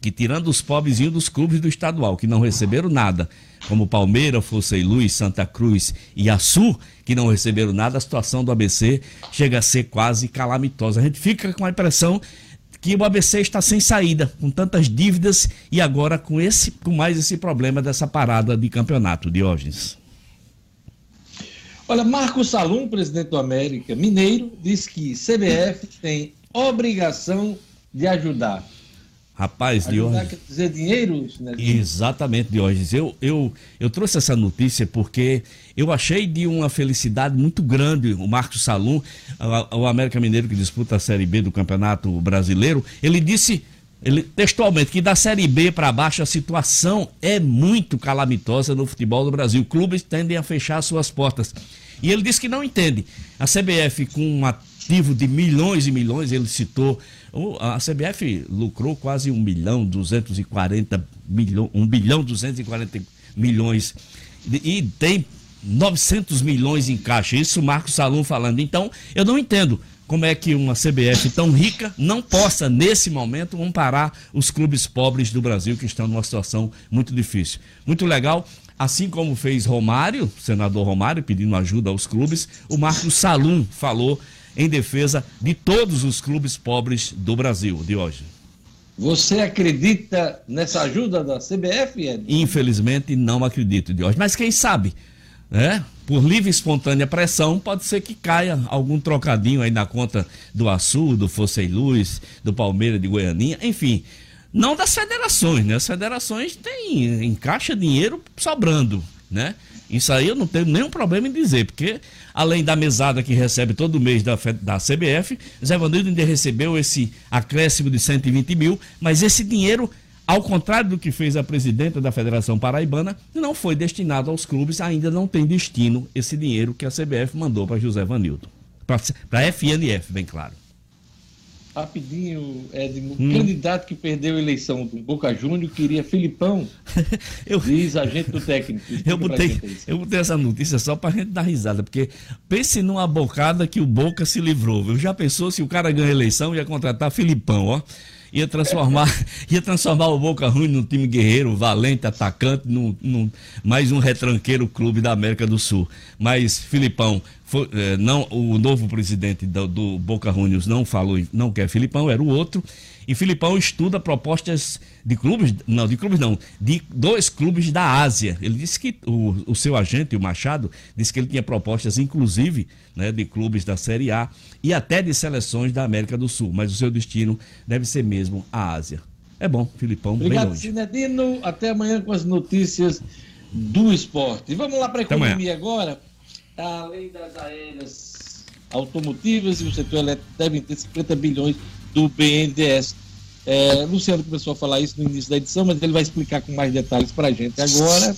que tirando os pobrezinhos dos clubes do estadual, que não receberam nada, como Palmeiras, Força e Luz, Santa Cruz e Açu, que não receberam nada, a situação do ABC chega a ser quase calamitosa. A gente fica com a impressão que o ABC está sem saída, com tantas dívidas e agora com esse, com mais esse problema dessa parada de campeonato, Diógenes. Olha, Marcos Salum, presidente do América Mineiro, diz que CBF tem obrigação de ajudar Rapaz, Diógenes. quer dizer dinheiro? Né? Exatamente, Diógenes. Eu, eu, eu trouxe essa notícia porque eu achei de uma felicidade muito grande o Marcos Salum, o América Mineiro que disputa a Série B do Campeonato Brasileiro. Ele disse ele, textualmente que da Série B para baixo a situação é muito calamitosa no futebol do Brasil. Clubes tendem a fechar suas portas. E ele disse que não entende. A CBF, com um ativo de milhões e milhões, ele citou a CBF lucrou quase 1 milhão 240 milhões, 1 bilhão 240 milhões e tem 900 milhões em caixa. Isso Marcos Salum falando. Então, eu não entendo como é que uma CBF tão rica não possa, nesse momento, amparar os clubes pobres do Brasil que estão numa situação muito difícil. Muito legal. Assim como fez Romário, senador Romário, pedindo ajuda aos clubes, o Marcos Salum falou em defesa de todos os clubes pobres do Brasil de hoje. Você acredita nessa ajuda da CBF, Ed? Infelizmente não acredito, de hoje. Mas quem sabe, né? Por livre e espontânea pressão, pode ser que caia algum trocadinho aí na conta do Açu, do Fosse Luz, do Palmeiras de Goianinha, enfim. Não das federações, né? As federações têm, encaixa dinheiro sobrando, né? Isso aí eu não tenho nenhum problema em dizer, porque além da mesada que recebe todo mês da, da CBF, Zé Vanildo ainda recebeu esse acréscimo de 120 mil, mas esse dinheiro, ao contrário do que fez a presidenta da Federação Paraibana, não foi destinado aos clubes, ainda não tem destino esse dinheiro que a CBF mandou para José Vanildo. Para a FNF, bem claro. Rapidinho, Edmo. Hum. Candidato que perdeu a eleição do Boca Júnior queria Filipão. eu, diz agente do técnico. Eu botei, eu botei essa notícia só pra gente dar risada, porque pense numa bocada que o Boca se livrou. Viu? Já pensou se o cara ganha a eleição ia contratar Filipão, ó ia transformar, ia transformar o Boca Ruim num time guerreiro, valente, atacante, num, num, mais um retranqueiro clube da América do Sul. Mas Filipão foi, é, não, o novo presidente do, do, Boca Juniors não falou, não quer Filipão, era o outro. E Filipão estuda propostas de clubes, não, de clubes não, de dois clubes da Ásia. Ele disse que o, o seu agente, o Machado, disse que ele tinha propostas, inclusive, né, de clubes da Série A e até de seleções da América do Sul. Mas o seu destino deve ser mesmo a Ásia. É bom, Filipão. Obrigado, Cinedino. Até amanhã com as notícias do esporte. Vamos lá para a economia agora. Além das aéreas automotivas e o setor elétrico devem ter 50 bilhões do BNDES. É, Luciano começou a falar isso no início da edição, mas ele vai explicar com mais detalhes para a gente agora.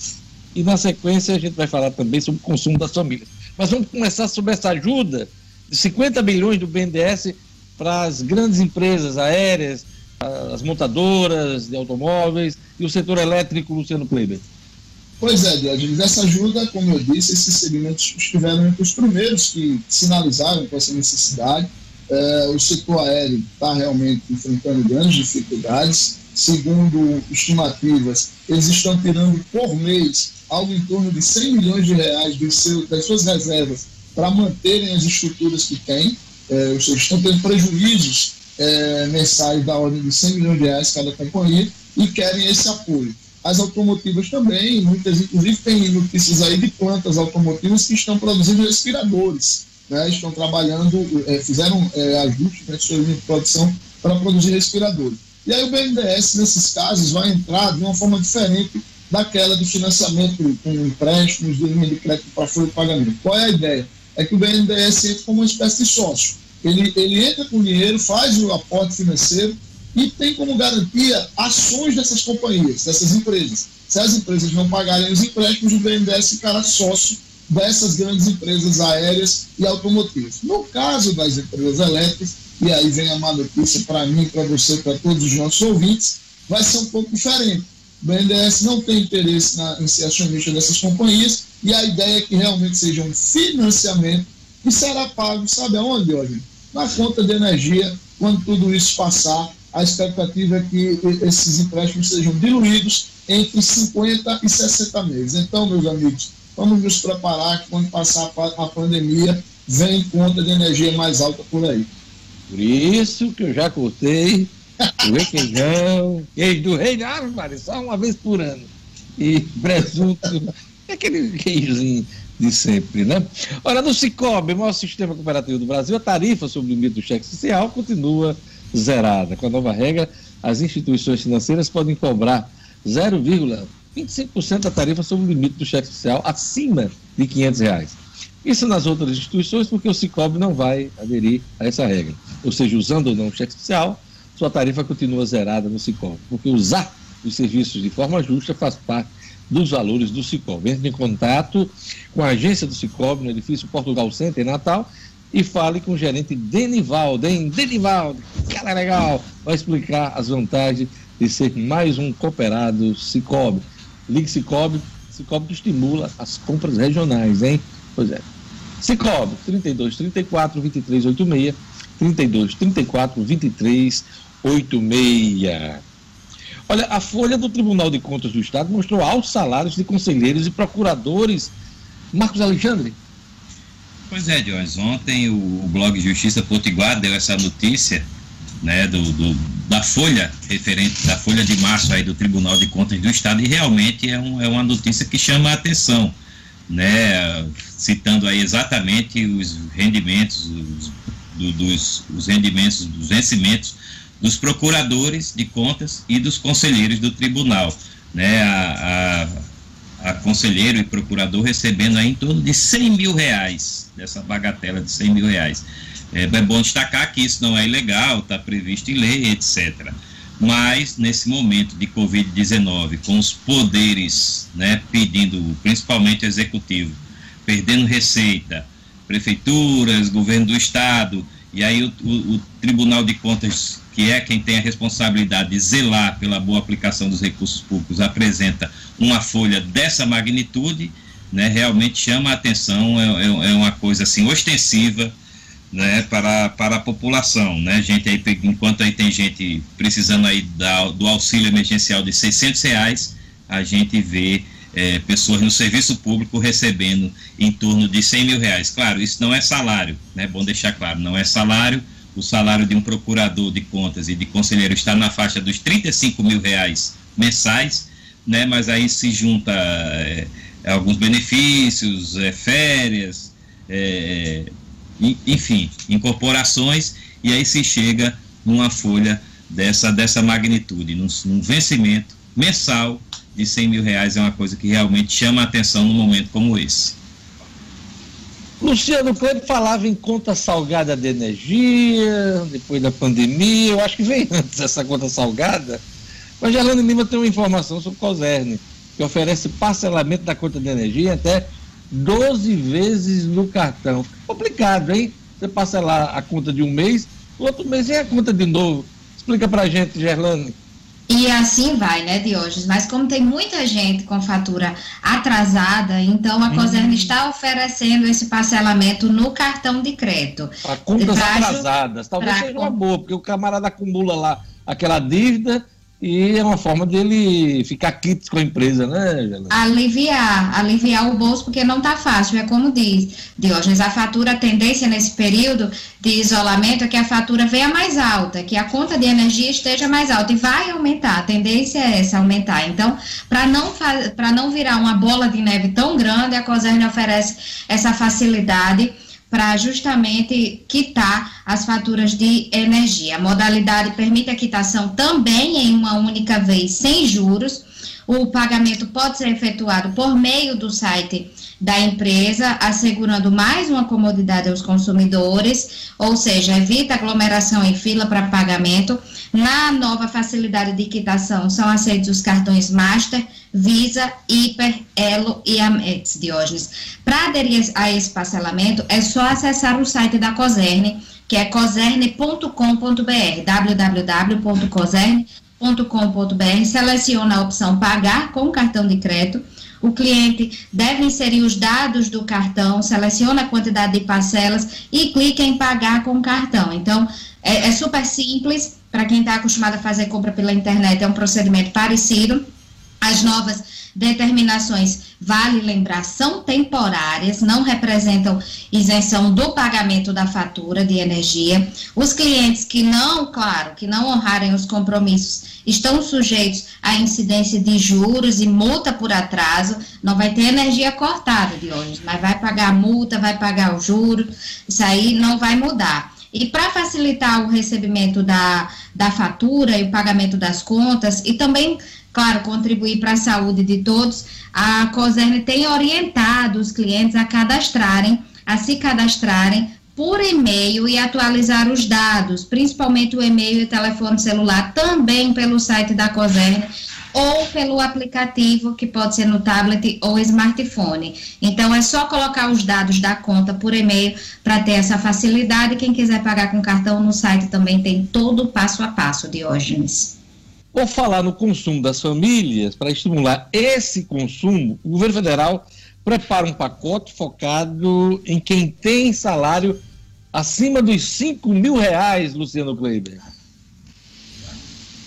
E na sequência a gente vai falar também sobre o consumo das famílias. Mas vamos começar sobre essa ajuda de 50 bilhões do BNDES para as grandes empresas aéreas, as montadoras de automóveis e o setor elétrico, Luciano Kleber. Pois é, Diogenes, essa ajuda, como eu disse, esses segmentos estiveram entre os primeiros que sinalizaram com essa necessidade. É, o setor aéreo está realmente enfrentando grandes dificuldades. Segundo estimativas, eles estão tirando por mês algo em torno de 100 milhões de reais seu, das suas reservas para manterem as estruturas que têm. É, ou seja, estão tendo prejuízos é, mensais da ordem de 100 milhões de reais cada companhia e querem esse apoio. As automotivas também, muitas, inclusive, tem notícias aí de plantas automotivas que estão produzindo respiradores, né? estão trabalhando, é, fizeram é, ajustes na sua linha de produção para produzir respiradores. E aí o BNDES, nesses casos, vai entrar de uma forma diferente daquela do financiamento com empréstimos de linha de crédito para folha de pagamento. Qual é a ideia? É que o BNDES entra como uma espécie de sócio. Ele, ele entra com dinheiro, faz o aporte financeiro e tem como garantia ações dessas companhias, dessas empresas. Se as empresas não pagarem os empréstimos, o BNDES ficará sócio dessas grandes empresas aéreas e automotivas. No caso das empresas elétricas, e aí vem a má notícia para mim, para você, para todos os nossos ouvintes, vai ser um pouco diferente. O BNDES não tem interesse na, em ser acionista dessas companhias e a ideia é que realmente seja um financiamento e será pago, sabe aonde, hoje? Na conta de energia, quando tudo isso passar a expectativa é que esses empréstimos sejam diluídos entre 50 e 60 meses. Então, meus amigos, vamos nos preparar que quando passar a pandemia, vem conta de energia mais alta por aí. Por isso que eu já cortei o requeijão, queijo do rei, ah, Maria, só uma vez por ano. E presunto, aquele queijozinho de sempre, né? Olha, no Cicobi, o maior sistema cooperativo do Brasil, a tarifa sobre o limite do cheque social continua zerada. Com a nova regra, as instituições financeiras podem cobrar 0,25% da tarifa sobre o limite do cheque social acima de 500 reais. Isso nas outras instituições, porque o Cicobi não vai aderir a essa regra. Ou seja, usando ou não o cheque social, sua tarifa continua zerada no Cicobi, porque usar os serviços de forma justa faz parte dos valores do Cicobi. Entre em contato com a agência do Cicobi no edifício Portugal Center em Natal e fale com o gerente Denivaldo, hein? Denivaldo, cara legal, vai explicar as vantagens de ser mais um cooperado Cicobi. Ligue Cicobi, Cicobi que estimula as compras regionais, hein? Pois é. Cicobi, 32 34 23 86, 32 34 23 86. Olha, a folha do Tribunal de Contas do Estado mostrou altos salários de conselheiros e procuradores. Marcos Alexandre, Pois é, Jones. Ontem o, o blog Justiça Potiguar deu essa notícia né, do, do, da folha referente da folha de março aí do Tribunal de Contas do Estado e realmente é, um, é uma notícia que chama a atenção, né, citando aí exatamente os rendimentos os, do, dos os rendimentos dos vencimentos dos procuradores de contas e dos conselheiros do tribunal, né, a a conselheiro e procurador recebendo aí em torno de 100 mil reais, dessa bagatela de 100 mil reais. É, é bom destacar que isso não é ilegal, está previsto em lei, etc. Mas, nesse momento de Covid-19, com os poderes né, pedindo, principalmente o executivo, perdendo receita, prefeituras, governo do estado, e aí o, o, o Tribunal de Contas que é quem tem a responsabilidade de zelar pela boa aplicação dos recursos públicos, apresenta uma folha dessa magnitude, né, realmente chama a atenção, é, é, é uma coisa assim ostensiva né, para, para a população. Né, gente aí, enquanto aí tem gente precisando aí da, do auxílio emergencial de 600 reais, a gente vê é, pessoas no serviço público recebendo em torno de 100 mil reais. Claro, isso não é salário, né? Bom deixar claro, não é salário. O salário de um procurador de contas e de conselheiro está na faixa dos 35 mil reais mensais, né? Mas aí se junta é, alguns benefícios, é, férias, é, enfim, incorporações, e aí se chega numa folha dessa, dessa magnitude, num, num vencimento mensal de 100 mil reais é uma coisa que realmente chama a atenção num momento como esse. Luciano Kleber falava em conta salgada de energia, depois da pandemia, eu acho que vem antes essa conta salgada. Mas Gerlando Lima tem uma informação sobre o COSERN, que oferece parcelamento da conta de energia até 12 vezes no cartão. Complicado, hein? Você parcelar a conta de um mês, o outro mês vem a conta de novo. Explica pra gente, Gerlane. E assim vai, né, Diógenes? Mas como tem muita gente com fatura atrasada, então a hum. COSERN está oferecendo esse parcelamento no cartão de crédito. Para contas pra, atrasadas. Talvez pra, seja uma boa, porque o camarada acumula lá aquela dívida e é uma forma dele ficar quites com a empresa, né, Gelana? Aliviar, aliviar o bolso, porque não está fácil. É como diz Diógenes, a fatura, a tendência nesse período de isolamento é que a fatura venha mais alta, que a conta de energia esteja mais alta e vai aumentar. A tendência é essa, aumentar. Então, para não, não virar uma bola de neve tão grande, a COSERN oferece essa facilidade para justamente quitar as faturas de energia. A modalidade permite a quitação também em uma única vez, sem juros. O pagamento pode ser efetuado por meio do site da empresa, assegurando mais uma comodidade aos consumidores, ou seja, evita aglomeração em fila para pagamento. Na nova facilidade de quitação são aceitos os cartões Master, Visa, Hiper, Elo e Amex, Diógenes. Para aderir a esse parcelamento, é só acessar o site da COSERN, que é coserne.com.br, www.coserne.com.br, seleciona a opção pagar com cartão de crédito, o cliente deve inserir os dados do cartão, seleciona a quantidade de parcelas e clica em pagar com cartão. Então, é, é super simples, para quem está acostumado a fazer compra pela internet, é um procedimento parecido. As novas determinações, vale lembrar, são temporárias, não representam isenção do pagamento da fatura de energia. Os clientes que não, claro, que não honrarem os compromissos, estão sujeitos à incidência de juros e multa por atraso. Não vai ter energia cortada de hoje, mas vai pagar a multa, vai pagar o juro, isso aí não vai mudar. E para facilitar o recebimento da, da fatura e o pagamento das contas, e também claro, contribuir para a saúde de todos, a COSERN tem orientado os clientes a cadastrarem, a se cadastrarem por e-mail e atualizar os dados, principalmente o e-mail e telefone celular, também pelo site da COSERN ou pelo aplicativo que pode ser no tablet ou smartphone. Então é só colocar os dados da conta por e-mail para ter essa facilidade. Quem quiser pagar com cartão no site também tem todo o passo a passo, Diógenes. Por falar no consumo das famílias, para estimular esse consumo, o governo federal prepara um pacote focado em quem tem salário acima dos 5 mil reais, Luciano Kleiber.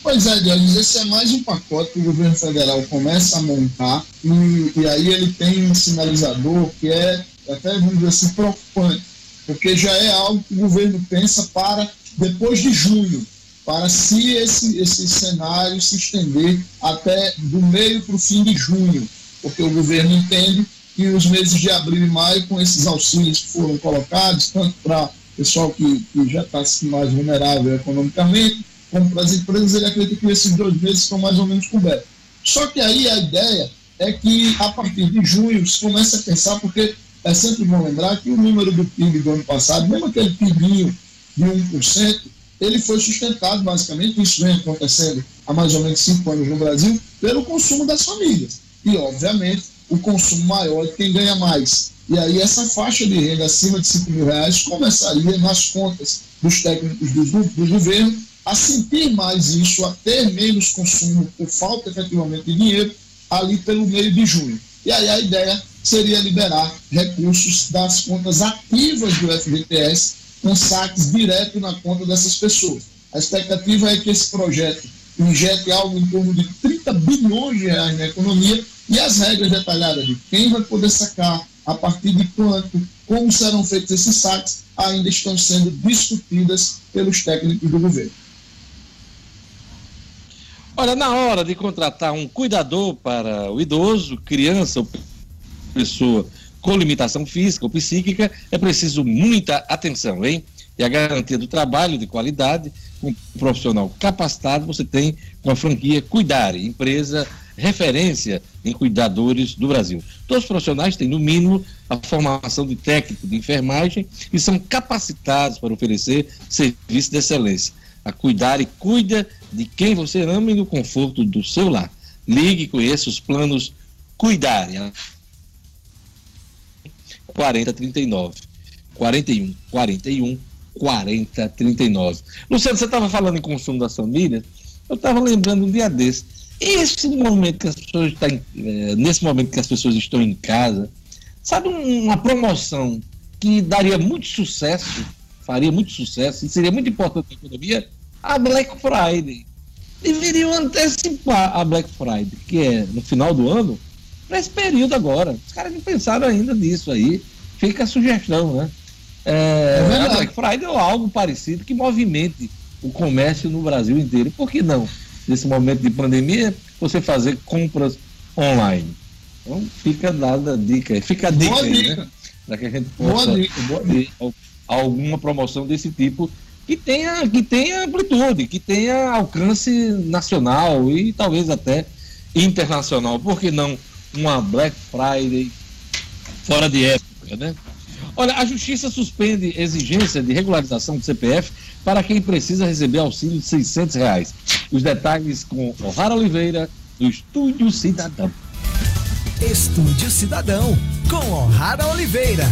Pois é, Dionis, esse é mais um pacote que o governo federal começa a montar e, e aí ele tem um sinalizador que é até, vamos dizer assim, preocupante, porque já é algo que o governo pensa para depois de junho para se esse, esse cenário se estender até do meio para o fim de junho, porque o governo entende que os meses de abril e maio, com esses auxílios que foram colocados, tanto para o pessoal que, que já está mais vulnerável economicamente, como para as empresas, ele acredita que esses dois meses estão mais ou menos cobertos. Só que aí a ideia é que a partir de junho se começa a pensar, porque é sempre bom lembrar que o número do PIB do ano passado, mesmo aquele PIBinho de 1%, ele foi sustentado, basicamente, isso vem acontecendo há mais ou menos cinco anos no Brasil, pelo consumo das famílias. E, obviamente, o consumo maior de quem ganha mais. E aí essa faixa de renda acima de 5 mil reais começaria nas contas dos técnicos do, do governo a sentir mais isso, a ter menos consumo por falta efetivamente de dinheiro ali pelo meio de junho. E aí a ideia seria liberar recursos das contas ativas do FGTS com saques direto na conta dessas pessoas. A expectativa é que esse projeto injete algo em torno de 30 bilhões de reais na economia E as regras detalhadas de quem vai poder sacar, a partir de quanto, como serão feitos esses saques, ainda estão sendo discutidas pelos técnicos do governo. Olha, na hora de contratar um cuidador para o idoso, criança ou pessoa com limitação física ou psíquica, é preciso muita atenção, hein? E a garantia do trabalho de qualidade, com um profissional capacitado, você tem com a franquia Cuidare, empresa referência em cuidadores do Brasil. Todos os profissionais têm, no mínimo, a formação de técnico de enfermagem e são capacitados para oferecer serviço de excelência. A cuidar e cuida de quem você ama e no conforto do seu lar. Ligue e conheça os planos Cuidar. 4039. 41 41 40 39. Luciano, você estava falando em consumo das famílias. Eu estava lembrando um dia desse. Esse momento que as pessoas estão, é, nesse momento que as pessoas estão em casa, sabe uma promoção que daria muito sucesso, faria muito sucesso e seria muito importante para a economia, a Black Friday. Deveriam antecipar a Black Friday, que é no final do ano, para esse período agora. Os caras não pensaram ainda nisso aí. Fica a sugestão, né? É, é a Black Friday ou algo parecido que movimente o comércio no Brasil inteiro. Por que não? Nesse momento de pandemia, você fazer compras online. Então fica dada a dica, fica a dica, boa aí, né? dica. né? Para que a gente possa boa dica, boa ter alguma promoção desse tipo que tenha, que tenha amplitude, que tenha alcance nacional e talvez até internacional. Por que não uma Black Friday fora de época, né? Olha, a Justiça suspende exigência de regularização do CPF para quem precisa receber auxílio de 600 reais. Os detalhes com O'Hara Oliveira, do Estúdio Cidadão. Estúdio Cidadão, com O'Hara Oliveira.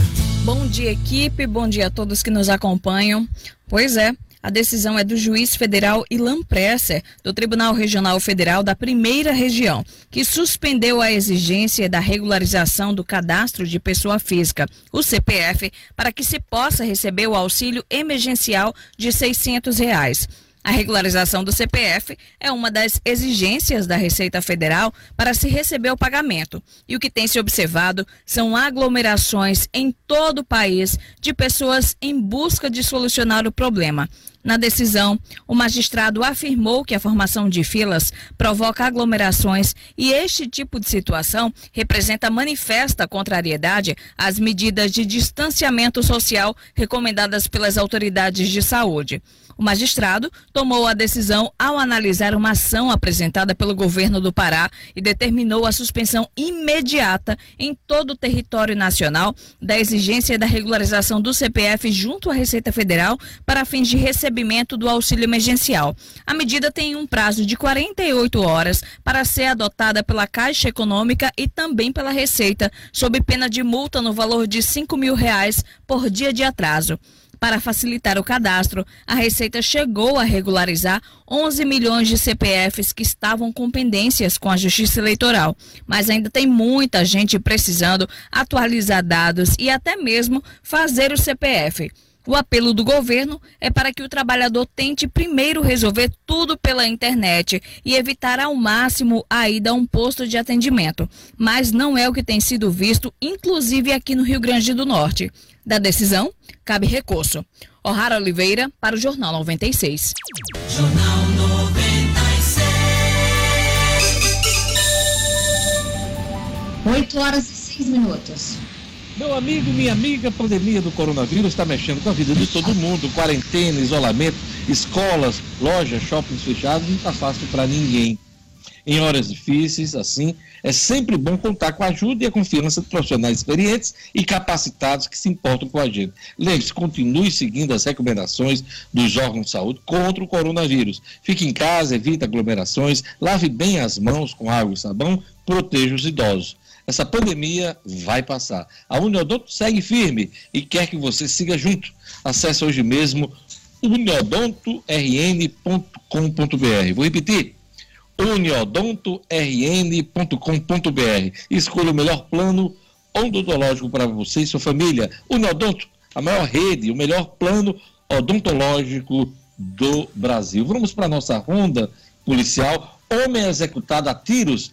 Bom dia, equipe. Bom dia a todos que nos acompanham. Pois é, a decisão é do juiz federal Ilan Presser, do Tribunal Regional Federal da Primeira Região, que suspendeu a exigência da regularização do cadastro de pessoa física, o CPF, para que se possa receber o auxílio emergencial de 600 reais. A regularização do CPF é uma das exigências da Receita Federal para se receber o pagamento. E o que tem se observado são aglomerações em todo o país de pessoas em busca de solucionar o problema. Na decisão, o magistrado afirmou que a formação de filas provoca aglomerações e este tipo de situação representa manifesta contrariedade às medidas de distanciamento social recomendadas pelas autoridades de saúde. O magistrado tomou a decisão ao analisar uma ação apresentada pelo governo do Pará e determinou a suspensão imediata em todo o território nacional da exigência da regularização do CPF junto à Receita Federal para fins de recebimento do auxílio emergencial. A medida tem um prazo de 48 horas para ser adotada pela Caixa Econômica e também pela Receita, sob pena de multa no valor de 5 mil reais por dia de atraso. Para facilitar o cadastro, a Receita chegou a regularizar 11 milhões de CPFs que estavam com pendências com a Justiça Eleitoral. Mas ainda tem muita gente precisando atualizar dados e até mesmo fazer o CPF. O apelo do governo é para que o trabalhador tente primeiro resolver tudo pela internet e evitar ao máximo a ida a um posto de atendimento. Mas não é o que tem sido visto, inclusive aqui no Rio Grande do Norte. Da decisão, cabe recurso. O'Hara Oliveira, para o Jornal 96. Jornal 96. 8 horas e 6 minutos. Meu amigo, minha amiga, a pandemia do coronavírus está mexendo com a vida de todo mundo. Quarentena, isolamento, escolas, lojas, shoppings fechados, não está fácil para ninguém. Em horas difíceis, assim, é sempre bom contar com a ajuda e a confiança de profissionais experientes e capacitados que se importam com a gente. Lembre-se, continue seguindo as recomendações dos órgãos de saúde contra o coronavírus. Fique em casa, evite aglomerações, lave bem as mãos com água e sabão, proteja os idosos. Essa pandemia vai passar. A Uniodonto segue firme e quer que você siga junto. Acesse hoje mesmo uniodontorn.com.br. Vou repetir uniodontorn.com.br. Escolha o melhor plano odontológico para você e sua família. Uniodonto, a maior rede, o melhor plano odontológico do Brasil. Vamos para a nossa ronda policial. Homem executado a tiros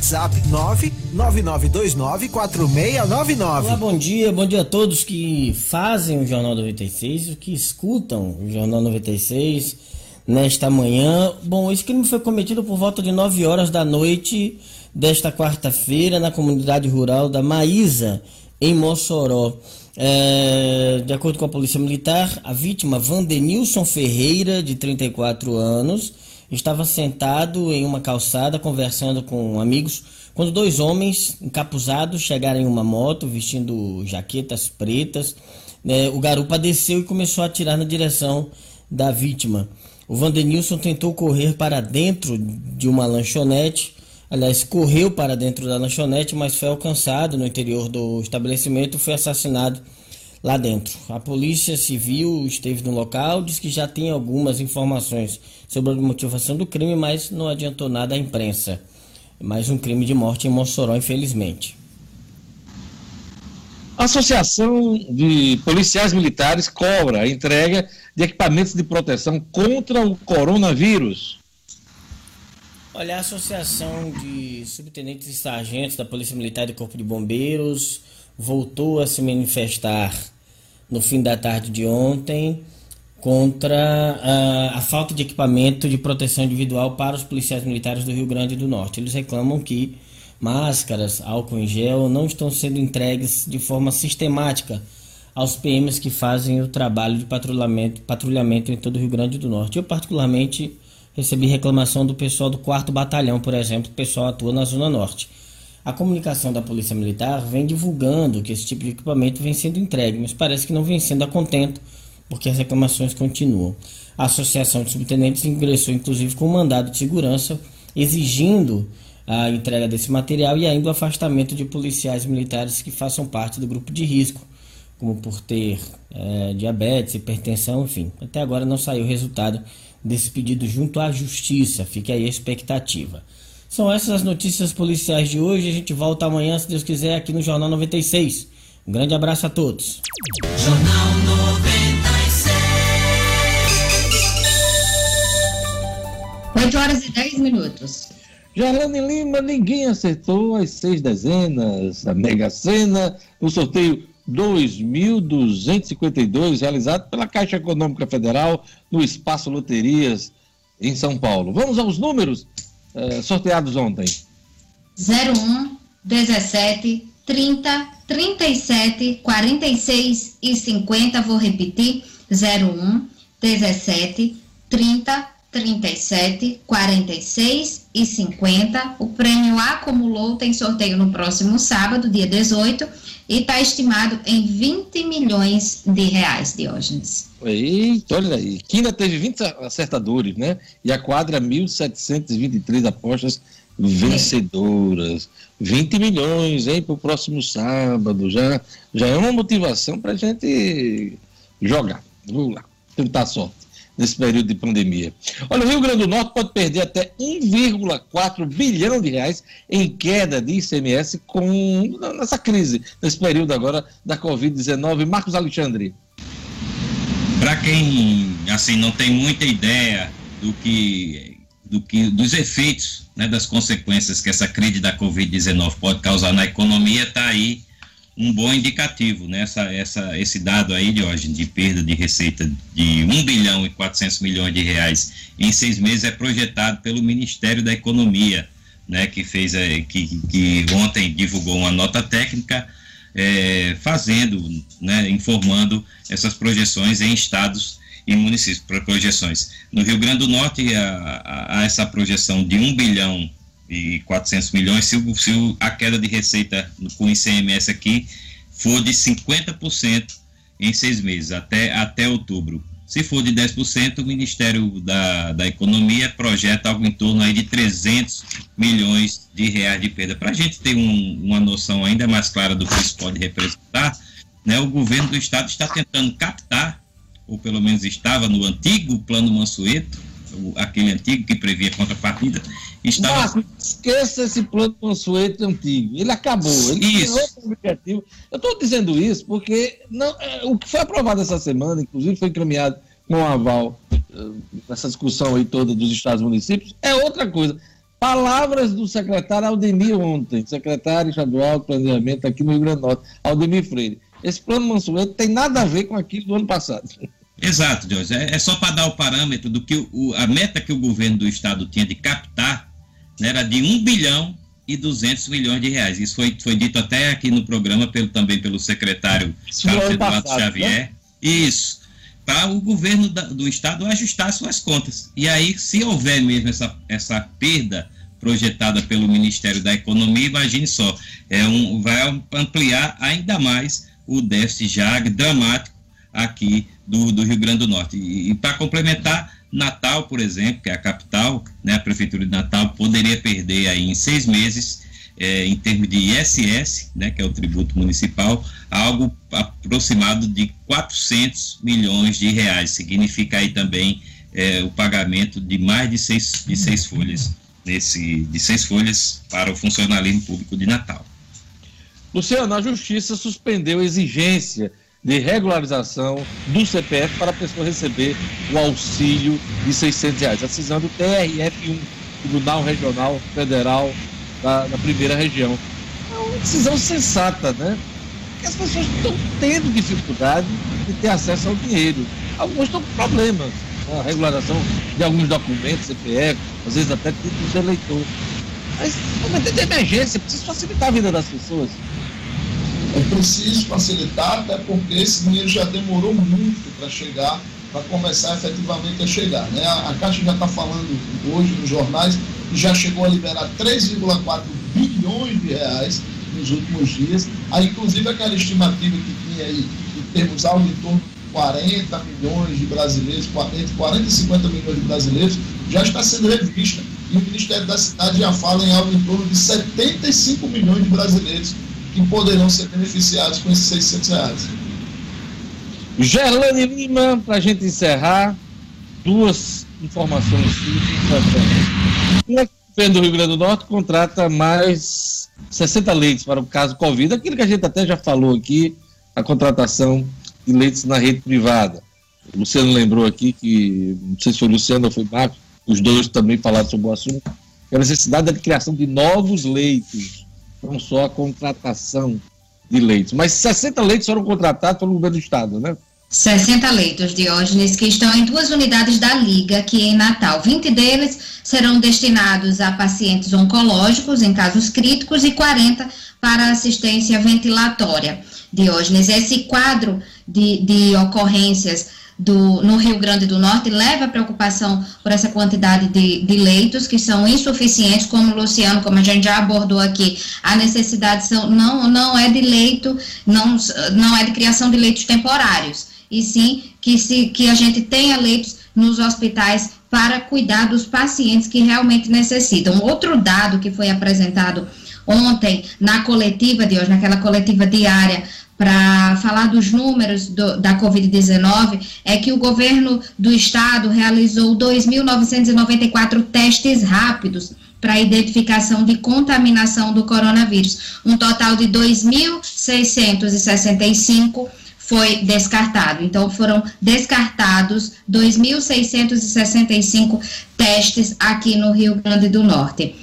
999294699. Olá, bom dia, bom dia a todos que fazem o Jornal 96, os que escutam o Jornal 96 nesta manhã. Bom, esse crime foi cometido por volta de 9 horas da noite desta quarta-feira na comunidade rural da Maísa, em Mossoró. É, de acordo com a Polícia Militar, a vítima, Vandenilson Ferreira, de 34 anos, estava sentado em uma calçada conversando com amigos quando dois homens encapuzados chegaram em uma moto vestindo jaquetas pretas. Né, o garupa desceu e começou a atirar na direção da vítima. O Vandenilson tentou correr para dentro de uma lanchonete, aliás, correu para dentro da lanchonete, mas foi alcançado no interior do estabelecimento e foi assassinado lá dentro. A polícia civil esteve no local, diz que já tem algumas informações sobre a motivação do crime, mas não adiantou nada à imprensa. Mais um crime de morte em Mossoró, infelizmente. A Associação de Policiais Militares cobra a entrega de equipamentos de proteção contra o coronavírus. Olha, a Associação de Subtenentes e Sargentos da Polícia Militar e Corpo de Bombeiros voltou a se manifestar no fim da tarde de ontem contra a, a, falta de equipamento de proteção individual para os policiais militares do Rio Grande do Norte. Eles reclamam que máscaras, álcool em gel não estão sendo entregues de forma sistemática aos PMs que fazem o trabalho de patrulhamento, patrulhamento em todo o Rio Grande do Norte. Eu, particularmente, recebi reclamação do pessoal do 4 Batalhão, por exemplo, o pessoal atua na Zona Norte. A comunicação da Polícia Militar vem divulgando que esse tipo de equipamento vem sendo entregue, mas parece que não vem sendo a contento, porque as reclamações continuam. A Associação de Subtenentes ingressou inclusive com um mandado de segurança exigindo a entrega desse material e ainda o afastamento de policiais militares que façam parte do grupo de risco, como por ter é, diabetes, hipertensão, enfim. Até agora não saiu o resultado desse pedido junto à Justiça, fique aí a expectativa. São essas as notícias policiais de hoje. A gente volta amanhã, se Deus quiser, aqui no Jornal 96. Um grande abraço a todos. Jornal 96. 8 horas e 10 minutos. Gerlane Lima, ninguém acertou as seis dezenas da Mega Sena no sorteio 2.252 realizado pela Caixa Econômica Federal no Espaço Loterias em São Paulo. Vamos aos números uh, sorteados ontem? 01, 17, 30, 37, 46 e 50. Vou repetir: 01, 17, 30, 37, 46 e 50. O prêmio acumulou, tem sorteio no próximo sábado, dia 18, e está estimado em 20 milhões de reais, Diógenes. Eita, olha aí. Quina teve 20 acertadores, né? E a quadra 1.723 apostas vencedoras. 20 milhões, hein, para o próximo sábado. Já, já é uma motivação para a gente jogar. Vamos lá, tentar sorte nesse período de pandemia. Olha, o Rio Grande do Norte pode perder até 1,4 bilhão de reais em queda de ICMS com nessa crise, nesse período agora da Covid-19. Marcos Alexandre. Para quem assim não tem muita ideia do que do que dos efeitos, né, das consequências que essa crise da Covid-19 pode causar na economia, está aí um bom indicativo, né? Essa, essa, esse dado aí, de hoje de perda de receita de 1 bilhão e 400 milhões de reais em seis meses é projetado pelo Ministério da Economia, né? Que fez, é, que, que ontem divulgou uma nota técnica é, fazendo, né? Informando essas projeções em estados e municípios, projeções. No Rio Grande do Norte, há, há essa projeção de 1 bilhão e 400 milhões, se, se a queda de receita com ICMS aqui for de 50% em seis meses, até, até outubro. Se for de 10%, o Ministério da, da Economia projeta algo em torno aí de 300 milhões de reais de perda. Para a gente ter um, uma noção ainda mais clara do que isso pode representar, né, o governo do Estado está tentando captar, ou pelo menos estava no antigo Plano Mansueto, o, aquele antigo que previa contrapartida, estava... Esqueça esse plano Mansueto antigo. Ele acabou. Ele Isso. outro objetivo. Eu estou dizendo isso porque não, é, o que foi aprovado essa semana, inclusive foi encaminhado com o aval eh, nessa discussão aí toda dos estados e municípios, é outra coisa. Palavras do secretário Aldemir ontem, secretário estadual de planejamento aqui no Rio Grande do Norte, Aldemir Freire. Esse plano Mansueto tem nada a ver com aquilo do ano passado. Exato, Jorge. É, é só para dar o parâmetro do que o, a meta que o governo do estado tinha de captar né, era de 1 bilhão e 200 milhões de reais. Isso foi, foi dito até aqui no programa pelo, também pelo secretário Isso Carlos Eduardo passado, Xavier. né? Isso. Para o governo da- do estado ajustar suas contas. E aí, se houver mesmo essa, essa perda projetada pelo Ministério da Economia, imagine só, é um, vai ampliar ainda mais o déficit já dramático aqui do, do Rio Grande do Norte. E, para complementar, Natal, por exemplo, que é a capital, né, a Prefeitura de Natal, poderia perder aí em seis meses, eh, em termos de ISS, né, que é o tributo municipal, algo aproximado de 400 milhões de reais. Significa aí também eh, o pagamento de mais de seis, de seis folhas, nesse, de seis folhas para o funcionalismo público de Natal. Luciano, a Justiça suspendeu a exigência de regularização do CPF para a pessoa receber o auxílio de 600 reais. A decisão do TRF1, Tribunal Regional Federal da, da primeira região. É uma decisão sensata, né? Porque as pessoas estão tendo dificuldade de ter acesso ao dinheiro. Alguns estão com problemas. A regularização de alguns documentos, CPF, às vezes até títulos de eleitor. Mas, momento de emergência, precisa facilitar a vida das pessoas. É preciso facilitar, até porque esse dinheiro já demorou muito para chegar, para começar efetivamente a chegar. Né? A, a Caixa já está falando hoje nos jornais que já chegou a liberar 3,4 bilhões de reais nos últimos dias. Aí, inclusive, aquela estimativa que tinha aí, que temos algo em torno de 40 milhões de brasileiros, entre 40 e 50 milhões de brasileiros, já está sendo revista. E o Ministério da Cidade já fala em algo em torno de 75 milhões de brasileiros que poderão ser beneficiados com esses 600 reais. Gerlane Lima, para a gente encerrar, duas informações importantes. Uma é que o governo do Rio Grande do Norte contrata mais 60 leitos para o caso Covid, aquilo que a gente até já falou aqui, a contratação de leitos na rede privada. O Luciano lembrou aqui que, não sei se foi o Luciano ou foi o Marcos, os dois também falaram sobre o assunto, a necessidade da criação de novos leitos, não só a contratação de leitos. Mas 60 leitos foram contratados pelo governo do Estado, né? 60 leitos, Diógenes, que estão em duas unidades da Liga aqui em Natal. 20 deles serão destinados a pacientes oncológicos em casos críticos e 40 para assistência ventilatória. Diógenes, esse quadro de, de ocorrências do, no Rio Grande do Norte leva a preocupação por essa quantidade de, de, leitos que são insuficientes, como o Luciano, como a gente já abordou aqui, a necessidade são, não, não é de leito, não, não é de criação de leitos temporários, e sim que, se, que a gente tenha leitos nos hospitais para cuidar dos pacientes que realmente necessitam. Outro dado que foi apresentado ontem na coletiva de hoje, naquela coletiva diária, para falar dos números do, da Covid-19, é que o governo do estado realizou 2.994 testes rápidos para identificação de contaminação do coronavírus. Um total de 2.665 foi descartado. Então, foram descartados 2.665 testes aqui no Rio Grande do Norte.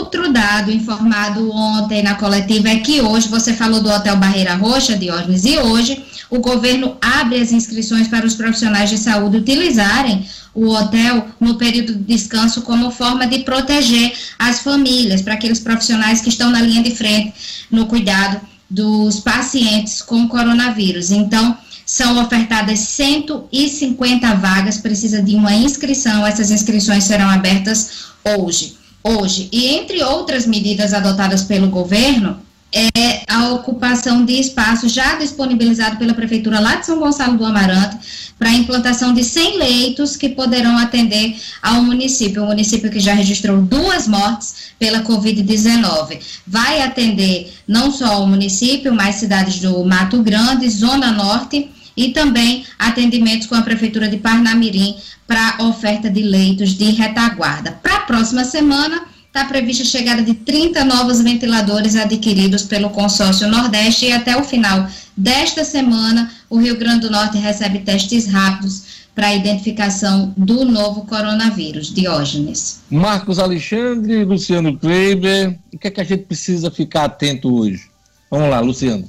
Outro dado informado ontem na coletiva é que hoje, você falou do Hotel Barreira Roxa, Diógenes, e hoje o governo abre as inscrições para os profissionais de saúde utilizarem o hotel no período de descanso como forma de proteger as famílias, para aqueles profissionais que estão na linha de frente no cuidado dos pacientes com coronavírus. Então, são ofertadas 150 vagas, precisa de uma inscrição, essas inscrições serão abertas hoje hoje. E entre outras medidas adotadas pelo governo, é a ocupação de espaço já disponibilizado pela Prefeitura lá de São Gonçalo do Amarante para a implantação de 100 leitos que poderão atender ao município. O município que já registrou duas mortes pela Covid-19. Vai atender não só o município, mas cidades do Mato Grande, Zona Norte e também atendimentos com a Prefeitura de Parnamirim para oferta de leitos de retaguarda. Para a próxima semana, está prevista a chegada de 30 novos ventiladores adquiridos pelo consórcio Nordeste e até o final desta semana o Rio Grande do Norte recebe testes rápidos para a identificação do novo coronavírus. Diógenes. Marcos Alexandre, Luciano Kleiber, o que é que a gente precisa ficar atento hoje? Vamos lá, Luciano.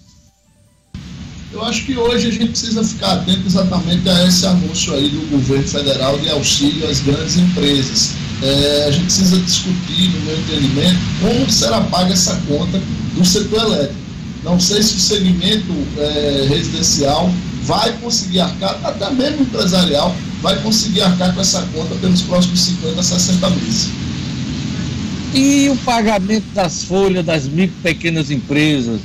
Eu acho que hoje a gente precisa ficar atento exatamente a esse anúncio aí do governo federal de auxílio às grandes empresas. É, a gente precisa discutir, no meu entendimento, como será paga essa conta do setor elétrico. Não sei se o segmento é, residencial vai conseguir arcar, até mesmo empresarial, vai conseguir arcar com essa conta pelos próximos 50, 60 meses. E o pagamento das folhas das micro e pequenas empresas,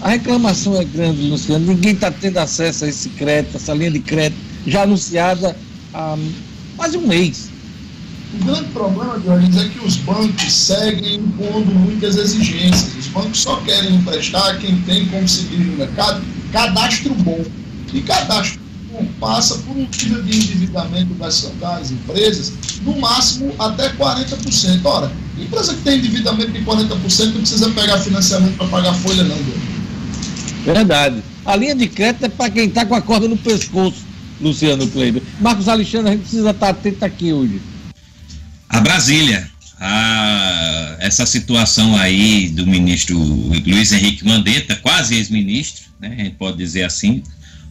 a reclamação é grande, Luciano. Ninguém está tendo acesso a esse crédito, essa linha de crédito, já anunciada há quase um mês. O grande problema, Dionísio, é que os bancos seguem impondo muitas exigências. Os bancos só querem emprestar quem tem como seguir no mercado cadastro bom. E cadastro bom passa por um nível de endividamento das, das empresas, no máximo até 40%. Ora, empresa que tem endividamento de 40% não precisa pegar financiamento para pagar folha, não, Dionísio. Verdade. A linha de crédito é para quem está com a corda no pescoço, Luciano Kleber. Marcos Alexandre, a gente precisa estar atento aqui hoje. A Brasília. A, essa situação aí do ministro Luiz Henrique Mandetta, quase ex-ministro, né, a gente pode dizer assim.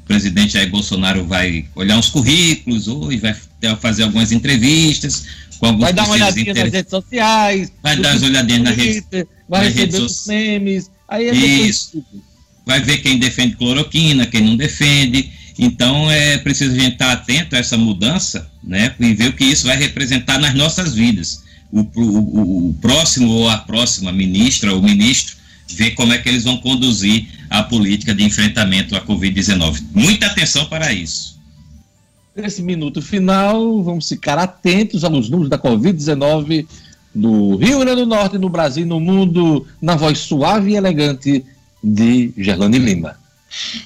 O presidente Jair Bolsonaro vai olhar os currículos hoje, vai fazer algumas entrevistas com alguns Vai dar uma olhadinha nas redes sociais. Vai dar as olhadinhas nas redes, vai receber redes os memes. Aí é Isso. Vai ver quem defende cloroquina, quem não defende. Então é preciso a gente estar atento a essa mudança, né? E ver o que isso vai representar nas nossas vidas. O, o, o próximo ou a próxima ministra ou ministro ver como é que eles vão conduzir a política de enfrentamento à Covid-19. Muita atenção para isso. Nesse minuto final, vamos ficar atentos aos números da Covid-19 do Rio Grande do Norte, no Brasil no mundo, na voz suave e elegante de Gerlane Lima.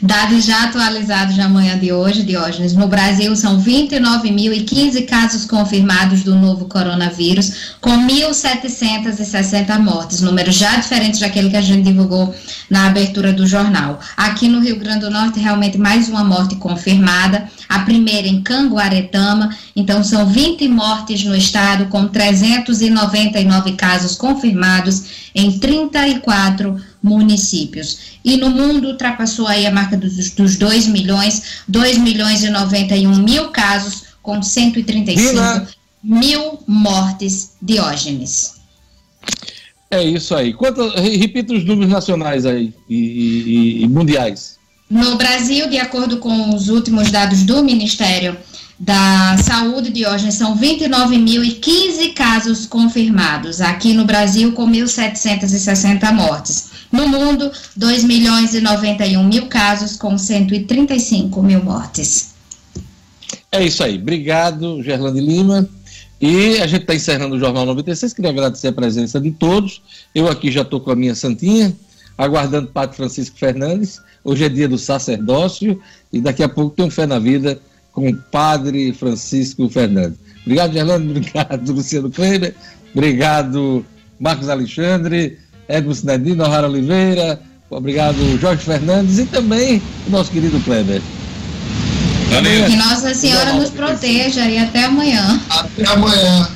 Dados já atualizados na manhã de hoje, Diógenes. No Brasil, são 29.015 casos confirmados do novo coronavírus, com 1.760 mortes, número já diferente daquele que a gente divulgou na abertura do jornal. Aqui no Rio Grande do Norte, realmente mais uma morte confirmada, a primeira em Canguaretama, então são 20 mortes no estado, com 399 casos confirmados em 34 municípios. E no mundo ultrapassou aí a marca dos, dos 2 milhões, 2 milhões e 91 mil casos, com 135 Vila. mil mortes diógenes. É isso aí. Quanto, re- repita os números nacionais aí e, e- e mundiais. No Brasil, de acordo com os últimos dados do Ministério da Saúde, Diógenes, são 29.015 casos confirmados. Aqui no Brasil, com 1.760 mortes. No mundo, 2 milhões e 91 mil casos, com 135 mil mortes. É isso aí. Obrigado, Gerlane Lima. E a gente está encerrando o Jornal 96. Queria agradecer a presença de todos. Eu aqui já estou com a minha santinha, aguardando o Padre Francisco Fernandes. Hoje é dia do sacerdócio e daqui a pouco tem um Fé na Vida com o Padre Francisco Fernandes. Obrigado, Gerlane. Obrigado, Luciano Kleber. Obrigado, Marcos Alexandre, Edmo Sinedino, Rara Oliveira. Obrigado, Jorge Fernandes e também o nosso querido Kleber. Valeu. Que Nossa Senhora nos proteja e até amanhã. Até amanhã.